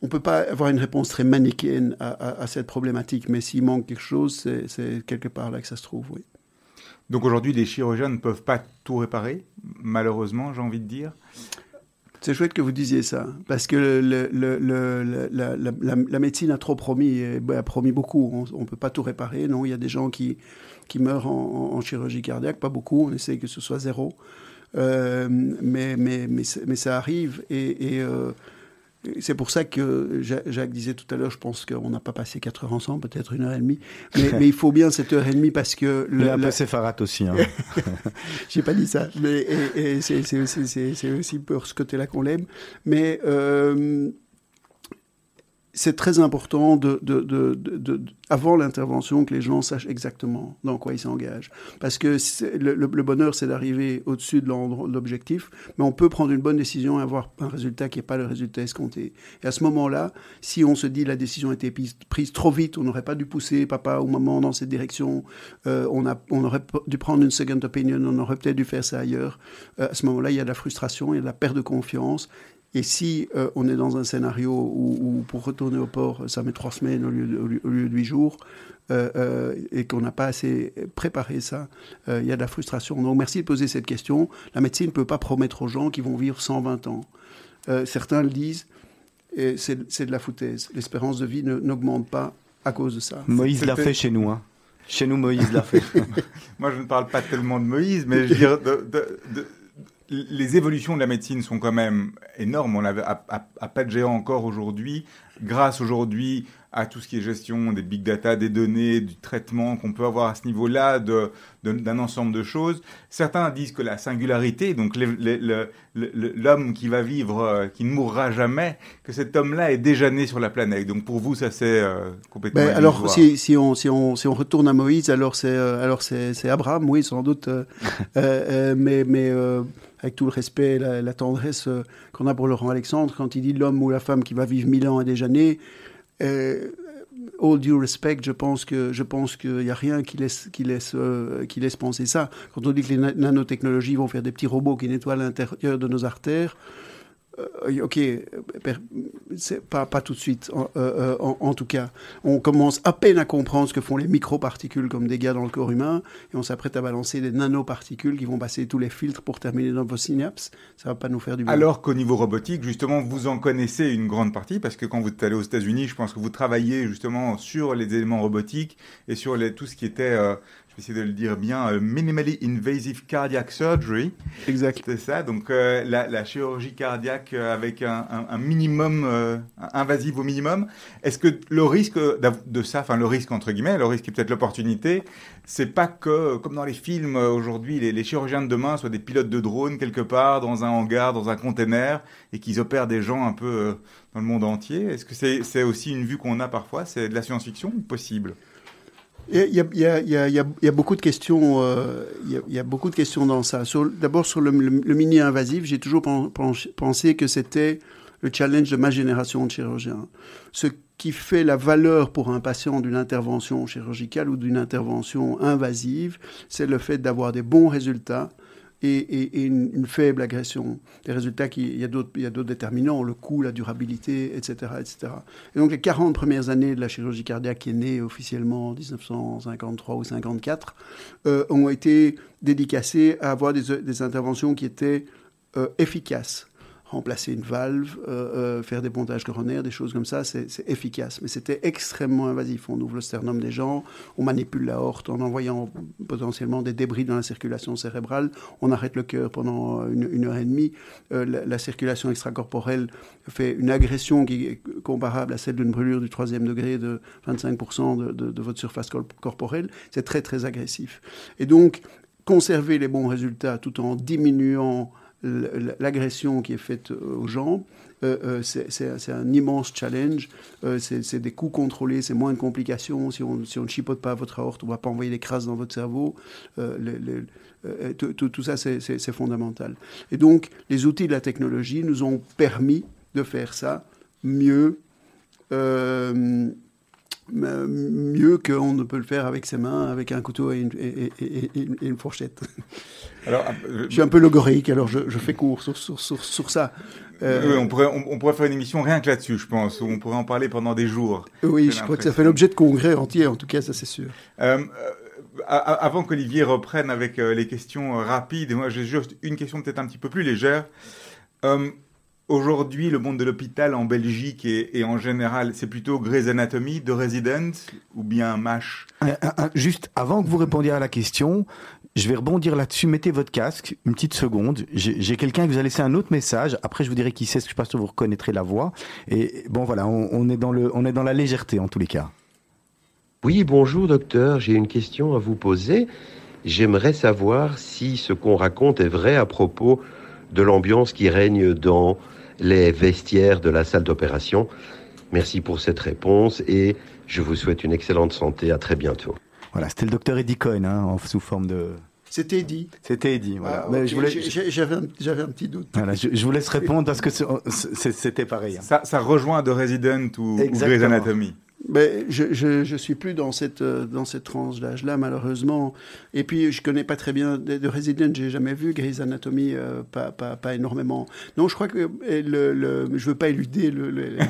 On ne peut pas avoir une réponse très manichéenne à, à, à cette problématique, mais s'il manque quelque chose, c'est quelque part là que ça se trouve, oui. Donc aujourd'hui, les chirurgiens ne peuvent pas tout réparer, malheureusement, j'ai envie de dire. C'est chouette que vous disiez ça, parce que le, le, le, la, la, la, médecine a trop promis, et, a promis beaucoup. On ne peut pas tout réparer, non Il y a des gens qui, qui meurent en, en, chirurgie cardiaque, pas beaucoup, on essaie que ce soit zéro. Euh, mais, mais, mais, mais, ça arrive et, et euh, c'est pour ça que Jacques disait tout à l'heure, je pense qu'on n'a pas passé quatre heures ensemble, peut-être une heure et demie. Mais, mais, il faut bien cette heure et demie parce que... Le, il a un peu séfarate aussi. Hein. J'ai pas dit ça. Mais c'est aussi, aussi pour ce côté-là qu'on l'aime. Mais... Euh, c'est très important de, de, de, avant l'intervention que les gens sachent exactement dans quoi ils s'engagent. Parce que le, bonheur, c'est d'arriver au-dessus de l'objectif, mais on peut prendre une bonne décision et avoir un résultat qui n'est pas le résultat escompté. Et à ce moment-là, si on se dit la décision a été prise, prise trop vite, on n'aurait pas dû pousser papa ou maman dans cette direction, euh, on, a, on aurait dû prendre une second opinion, on aurait peut-être dû faire ça ailleurs. Euh, à ce moment-là, il y a de la frustration, il y a de la perte de confiance, et si euh, on est dans un scénario où, où, pour retourner au port, ça met trois semaines au lieu de, au lieu de huit jours, euh, euh, et qu'on n'a pas assez préparé ça, euh, il y a de la frustration. Donc merci de poser cette question. La médecine ne peut pas promettre aux gens qui vont vivre 120 ans. Euh, certains le disent, et c'est de la foutaise. L'espérance de vie n'augmente pas à cause de ça. Moïse l'a fait chez nous. Hein. Chez nous, Moïse l'a fait. Moi, je ne parle pas tellement de Moïse, mais je veux dire, de, de, de les évolutions de la médecine sont quand même énormes. On à pas de géant encore aujourd'hui. Grâce aujourd'hui à tout ce qui est gestion des big data, des données, du traitement qu'on peut avoir à ce niveau-là, d'un de, de, ensemble de choses. Certains disent que la singularité, donc l'homme qui va vivre, euh, qui ne mourra jamais, que cet homme-là est déjà né sur la planète. Donc pour vous, ça c'est euh, complètement. Ben, alors si, si, on, si, on, si on retourne à Moïse, alors c'est euh, alors c'est Abraham, oui, sans doute, euh, mais mais avec tout le respect, la, la tendresse qu'on a pour Laurent Alexandre, quand il dit l'homme ou la femme qui va vivre mille ans est déjà né, euh, all due respect, je pense que je pense qu'il n'y a rien qui laisse qui laisse euh, qui laisse penser ça. Quand on dit que les nanotechnologies vont faire des petits robots qui nettoient l'intérieur de nos artères, ok, c'est pas, pas tout de suite, euh, en, tout cas. On commence à peine à comprendre ce que font les microparticules comme dégâts dans le corps humain, et on s'apprête à balancer des nanoparticules qui vont passer tous les filtres pour terminer dans vos synapses. Ça va pas nous faire du bien. Alors qu'au niveau robotique, justement, vous en connaissez une grande partie, parce que quand vous êtes allé aux États-Unis, je pense que vous travaillez justement sur les éléments robotiques et sur tout ce qui était essayer de le dire bien, euh, minimally invasive cardiac surgery. Exact. C'est ça, donc euh, la, chirurgie cardiaque euh, avec un, minimum invasif au minimum. Est-ce que le risque de ça, enfin le risque entre guillemets, le risque est peut-être l'opportunité, c'est pas que, comme dans les films aujourd'hui, les, chirurgiens de demain soient des pilotes de drones quelque part dans un hangar, dans un container, et qu'ils opèrent des gens un peu dans le monde entier. Est-ce que c'est aussi une vue qu'on a parfois? C'est de la science-fiction ou possible? Il y, a, beaucoup de questions dans ça. D'abord sur le, mini invasif, j'ai toujours pensé que c'était le challenge de ma génération de chirurgiens. Ce qui fait la valeur pour un patient d'une intervention chirurgicale ou d'une intervention invasive, c'est le fait d'avoir des bons résultats et, une, faible agression. Des résultats, il y a d'autres déterminants, le coût, la durabilité, etc., etc. Et donc les 40 premières années de la chirurgie cardiaque qui est née officiellement en 1953 ou 54 euh, ont été dédicacées à avoir des, interventions qui étaient euh, efficaces remplacer une valve, euh, euh, faire des pontages coronaires, des choses comme ça, c'est efficace. Mais c'était extrêmement invasif. On ouvre le sternum des gens, on manipule la horte en envoyant potentiellement des débris dans la circulation cérébrale, on arrête le cœur pendant une, heure et demie. Euh, la, circulation extracorporelle fait une agression qui est comparable à celle d'une brûlure du troisième degré de 25% de, votre surface corporelle. C'est très très agressif. Et donc, conserver les bons résultats tout en diminuant l'agression qui est faite euh, aux gens, euh, euh, c'est un immense challenge. c'est des coûts contrôlés, c'est moins de complications. Si on, si on ne chipote pas votre aorte, on ne va pas envoyer des crasses dans votre cerveau. tout, ça, c'est fondamental. Et donc, les outils de la technologie nous ont permis de faire ça mieux mieux qu'on ne peut le faire avec ses mains, avec un couteau et une, fourchette. Alors, euh, je suis un peu logorique, alors je, fais court sur, sur, sur, ça. Euh, on, pourrait, on, pourrait faire une émission rien que là-dessus, je pense. On pourrait en parler pendant des jours. Oui, je crois que ça fait l'objet de congrès entiers, en tout cas, ça c'est sûr. Euh, avant qu'Olivier reprenne avec les questions rapides, moi j'ai juste une question peut-être un petit peu plus légère. Aujourd'hui, le monde de l'hôpital en Belgique et, en général, c'est plutôt Grey's Anatomy, de Resident ou bien MASH? Juste avant que vous répondiez à la question, je vais rebondir là-dessus. Mettez votre casque, une petite seconde. J'ai quelqu'un qui vous a laissé un autre message. Après, je vous dirai qui c'est, parce que je sûr que vous reconnaîtrez la voix. Et bon, voilà, on, est dans le, on est dans la légèreté en tous les cas. Oui, bonjour docteur. J'ai une question à vous poser. J'aimerais savoir si ce qu'on raconte est vrai à propos de l'ambiance qui règne dans les vestiaires de la salle d'opération. Merci pour cette réponse et je vous souhaite une excellente santé. À très bientôt. Voilà, c'était le docteur Eddie Cohen, hein, sous forme de. C'était Eddie. C'était Eddie, voilà. Ah, j'avais un, petit doute. Voilà, je, vous laisse répondre parce que c'était pareil. Hein. Ça, ça, rejoint The Resident ou, ou Grey's Anatomy. Je, je, suis plus dans cette, euh, dans cette tranche d'âge-là, malheureusement. Et puis, je connais pas très bien de, de Resident, j'ai jamais vu Grey's Anatomy, euh, pas, énormément. Non, je crois que le je veux pas éluder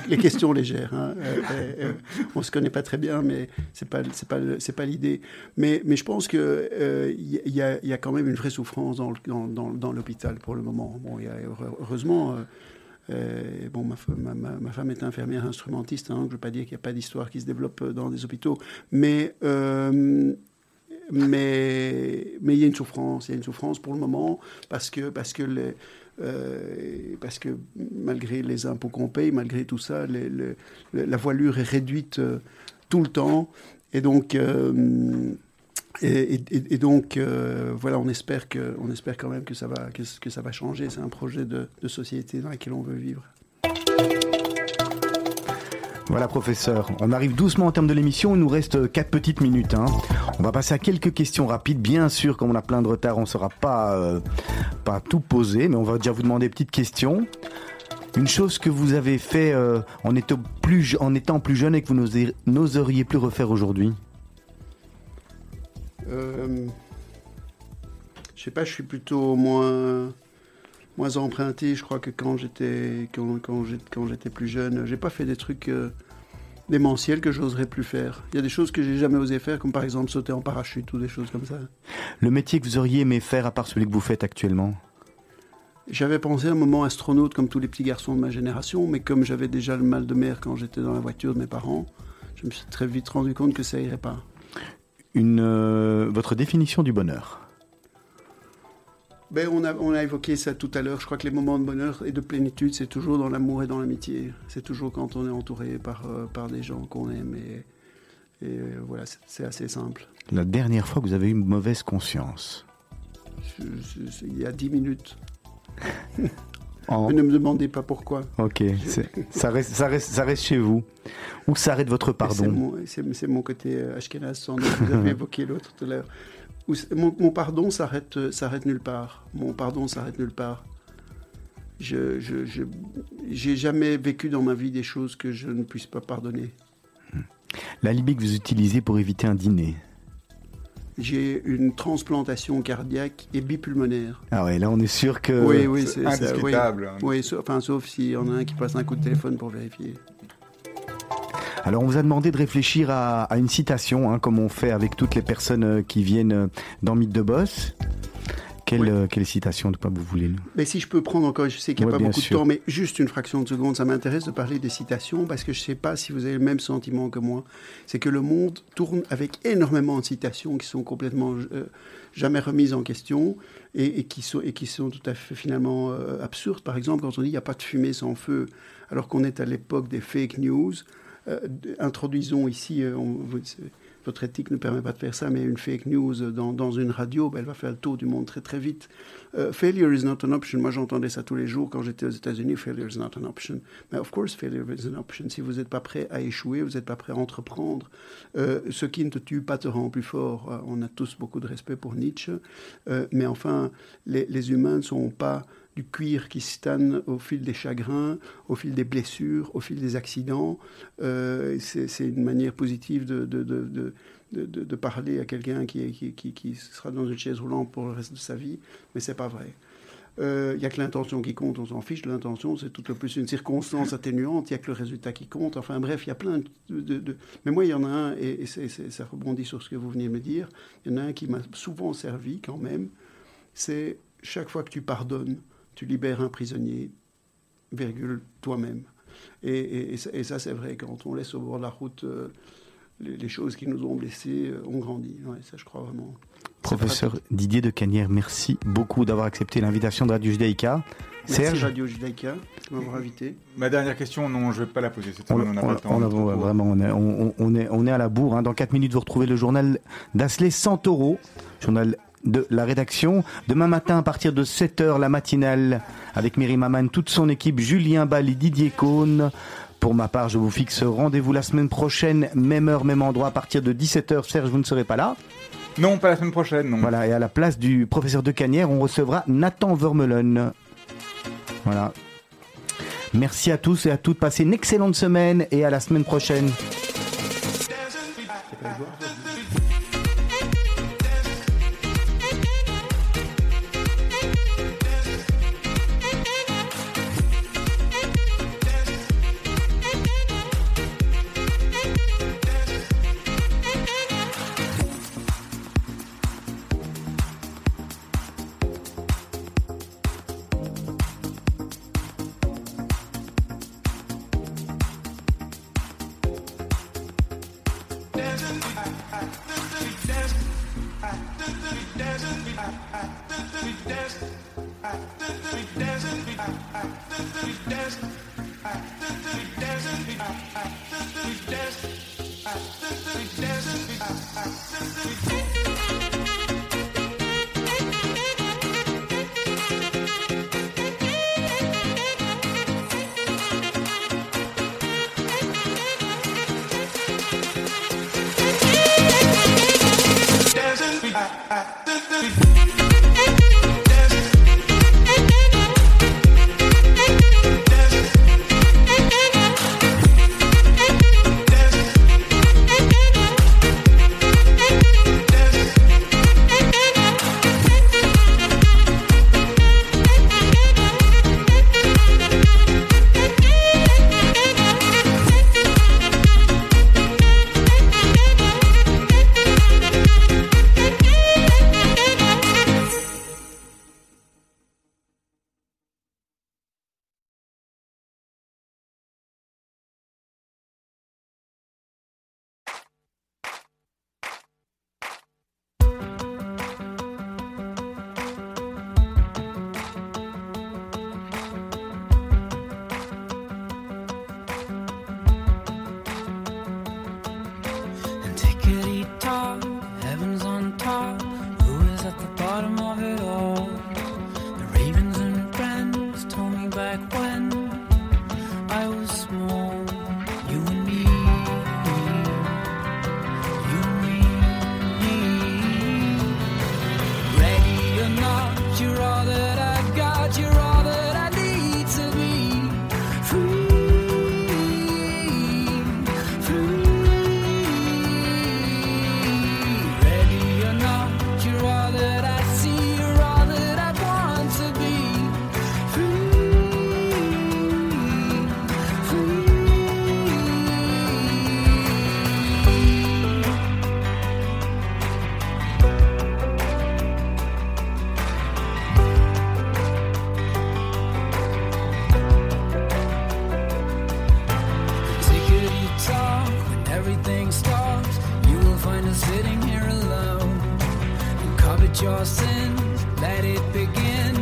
les questions légères. Hein. Euh, on se connaît pas très bien, mais c'est pas, pas, l'idée. Mais, je pense que il y, a, quand même une vraie souffrance dans, l'hôpital pour le moment. Bon, heureusement euh, bon, ma, ma, femme est infirmière instrumentiste, hein, je ne veux pas dire qu'il n'y a pas d'histoire qui se développe dans des hôpitaux, mais euh, mais mais il y a une souffrance, il y a une souffrance pour le moment parce que parce que les, euh, parce que malgré les impôts qu'on paye, malgré tout ça, la voilure est réduite tout le temps. Et donc et, donc, euh, voilà, on espère, que, espère quand même que ça va, que, ça va changer. C'est un projet de, société dans lequel on veut vivre. Voilà, professeur. On arrive doucement en termes de l'émission. Il nous reste quatre petites minutes. Hein. On va passer à quelques questions rapides. Bien sûr, comme on a plein de retard, on ne saura pas, euh, pas tout poser, mais on va déjà vous demander des petites questions. Une chose que vous avez fait euh, en, étant plus, en étant plus jeune et que vous n'oseriez plus refaire aujourd'hui? Euh, je sais pas, je suis plutôt moins, moins emprunté, je crois, que quand j'étais quand, quand j'étais plus jeune. J'ai pas fait des trucs euh, démentiels que j'oserais plus faire. Il y a des choses que j'ai jamais osé faire, comme par exemple sauter en parachute ou des choses comme ça. Le métier que vous auriez aimé faire à part celui que vous faites actuellement? J'avais pensé un moment astronaute comme tous les petits garçons de ma génération, mais comme j'avais déjà le mal de mer quand j'étais dans la voiture de mes parents, je me suis très vite rendu compte que ça irait pas. Une, euh, Votre définition du bonheur Ben, on, a, on a évoqué ça tout à l'heure. Je crois que les moments de bonheur et de plénitude, c'est toujours dans l'amour et dans l'amitié. C'est toujours quand on est entouré par, euh, par des gens qu'on aime. Et, et, euh, voilà, c'est- assez simple. La dernière fois que vous avez eu une mauvaise conscience Je- je- je- il y a dix minutes. En- ne me demandez pas pourquoi. Ok, ça reste, ça, reste, ça reste chez vous. Où s'arrête votre pardon c'est- mon côté euh, ashkénaze, sans doute. Vous avez évoqué l'autre tout à l'heure. Mon, mon pardon s'arrête euh, s'arrête nulle part. Mon pardon s'arrête nulle part. Je j'ai jamais vécu dans ma vie des choses que je ne puisse pas pardonner. L'alibi que vous utilisez pour éviter un dîner J'ai une transplantation cardiaque et bipulmonaire. Ah ouais, là on est sûr que... oui, oui, c'est c'est ça, oui. indiscutable. Oui, sauf, enfin, sauf s'il y en a un qui passe un coup de téléphone pour vérifier. Alors on vous a demandé de réfléchir à, à une citation, hein, comme on fait avec toutes les personnes euh, qui viennent euh, dans Mythe de Boss. Quelle, Oui. euh, quelle citation de quoi vous voulez Mais si je peux prendre encore, je sais qu'il n'y a Ouais, pas beaucoup sûr. de temps, mais juste une fraction de seconde, ça m'intéresse de parler des citations parce que je ne sais pas si vous avez le même sentiment que moi. C'est que le monde tourne avec énormément de citations qui sont complètement euh, jamais remises en question et, et qui sont, et qui sont tout à fait finalement euh, absurdes. Par exemple, quand on dit il n'y a pas de fumée sans feu, alors qu'on est à l'époque des fake news, introduisons ici, on- votre éthique ne permet pas de faire ça, mais une fake news dans, une radio, ben, elle va faire le tour du monde très très vite. Euh, failure is not an option. Moi, j'entendais ça tous les jours quand j'étais aux États-Unis. Failure is not an option. Mais of course, failure is an option. Si vous n'êtes pas prêt à échouer, vous n'êtes pas prêt à entreprendre. Euh, ce qui ne te tue pas te rend plus fort. Euh, On a tous beaucoup de respect pour Nietzsche. Mais enfin, les humains ne sont pas du cuir qui se au fil des chagrins, au fil des blessures, au fil des accidents. Euh, c'est une manière positive de, parler à quelqu'un qui, sera dans une chaise roulante pour le reste de sa vie, mais c'est pas vrai. Il n'y a que l'intention qui compte, on s'en fiche l'intention, c'est tout au plus une circonstance atténuante, il n'y a que le résultat qui compte. Enfin bref, il y a plein de... Mais moi, il y en a un, et, ça rebondit sur ce que vous venez de me dire, il y en a un qui m'a souvent servi quand même, c'est chaque fois que tu pardonnes, tu libères un prisonnier, virgule, toi-même. Et, et- et ça, c'est vrai, quand on laisse au bord de la route euh, les, les choses qui nous ont blessés, euh, on grandit. Ouais, ça, je crois vraiment. Professeur Didier de Canière, merci beaucoup d'avoir accepté l'invitation de Radio Judaïka. Merci Serge Radio Judaïka de m'avoir invité. Ma dernière question, non, je vais pas la poser cette on, on n'a pas on- le temps. on a- on vraiment, on est, on, on est, on est à la bourre. hein. Dans 4 minutes, vous retrouvez le journal d'Asley Santoro, journal de la rédaction. Demain matin, à partir de 7h, la matinale, avec Myri Maman, toute son équipe, Julien Ball et Didier Cohn. Pour ma part, je vous fixe rendez-vous la semaine prochaine, même heure, même endroit, à partir de 17h. Serge, vous ne serez pas là. Non, pas la semaine prochaine, non. Voilà, et à la place du professeur de Canière, on recevra Nathan Vermeulen. Voilà. Merci à tous et à toutes. Passez une excellente semaine et à la semaine prochaine.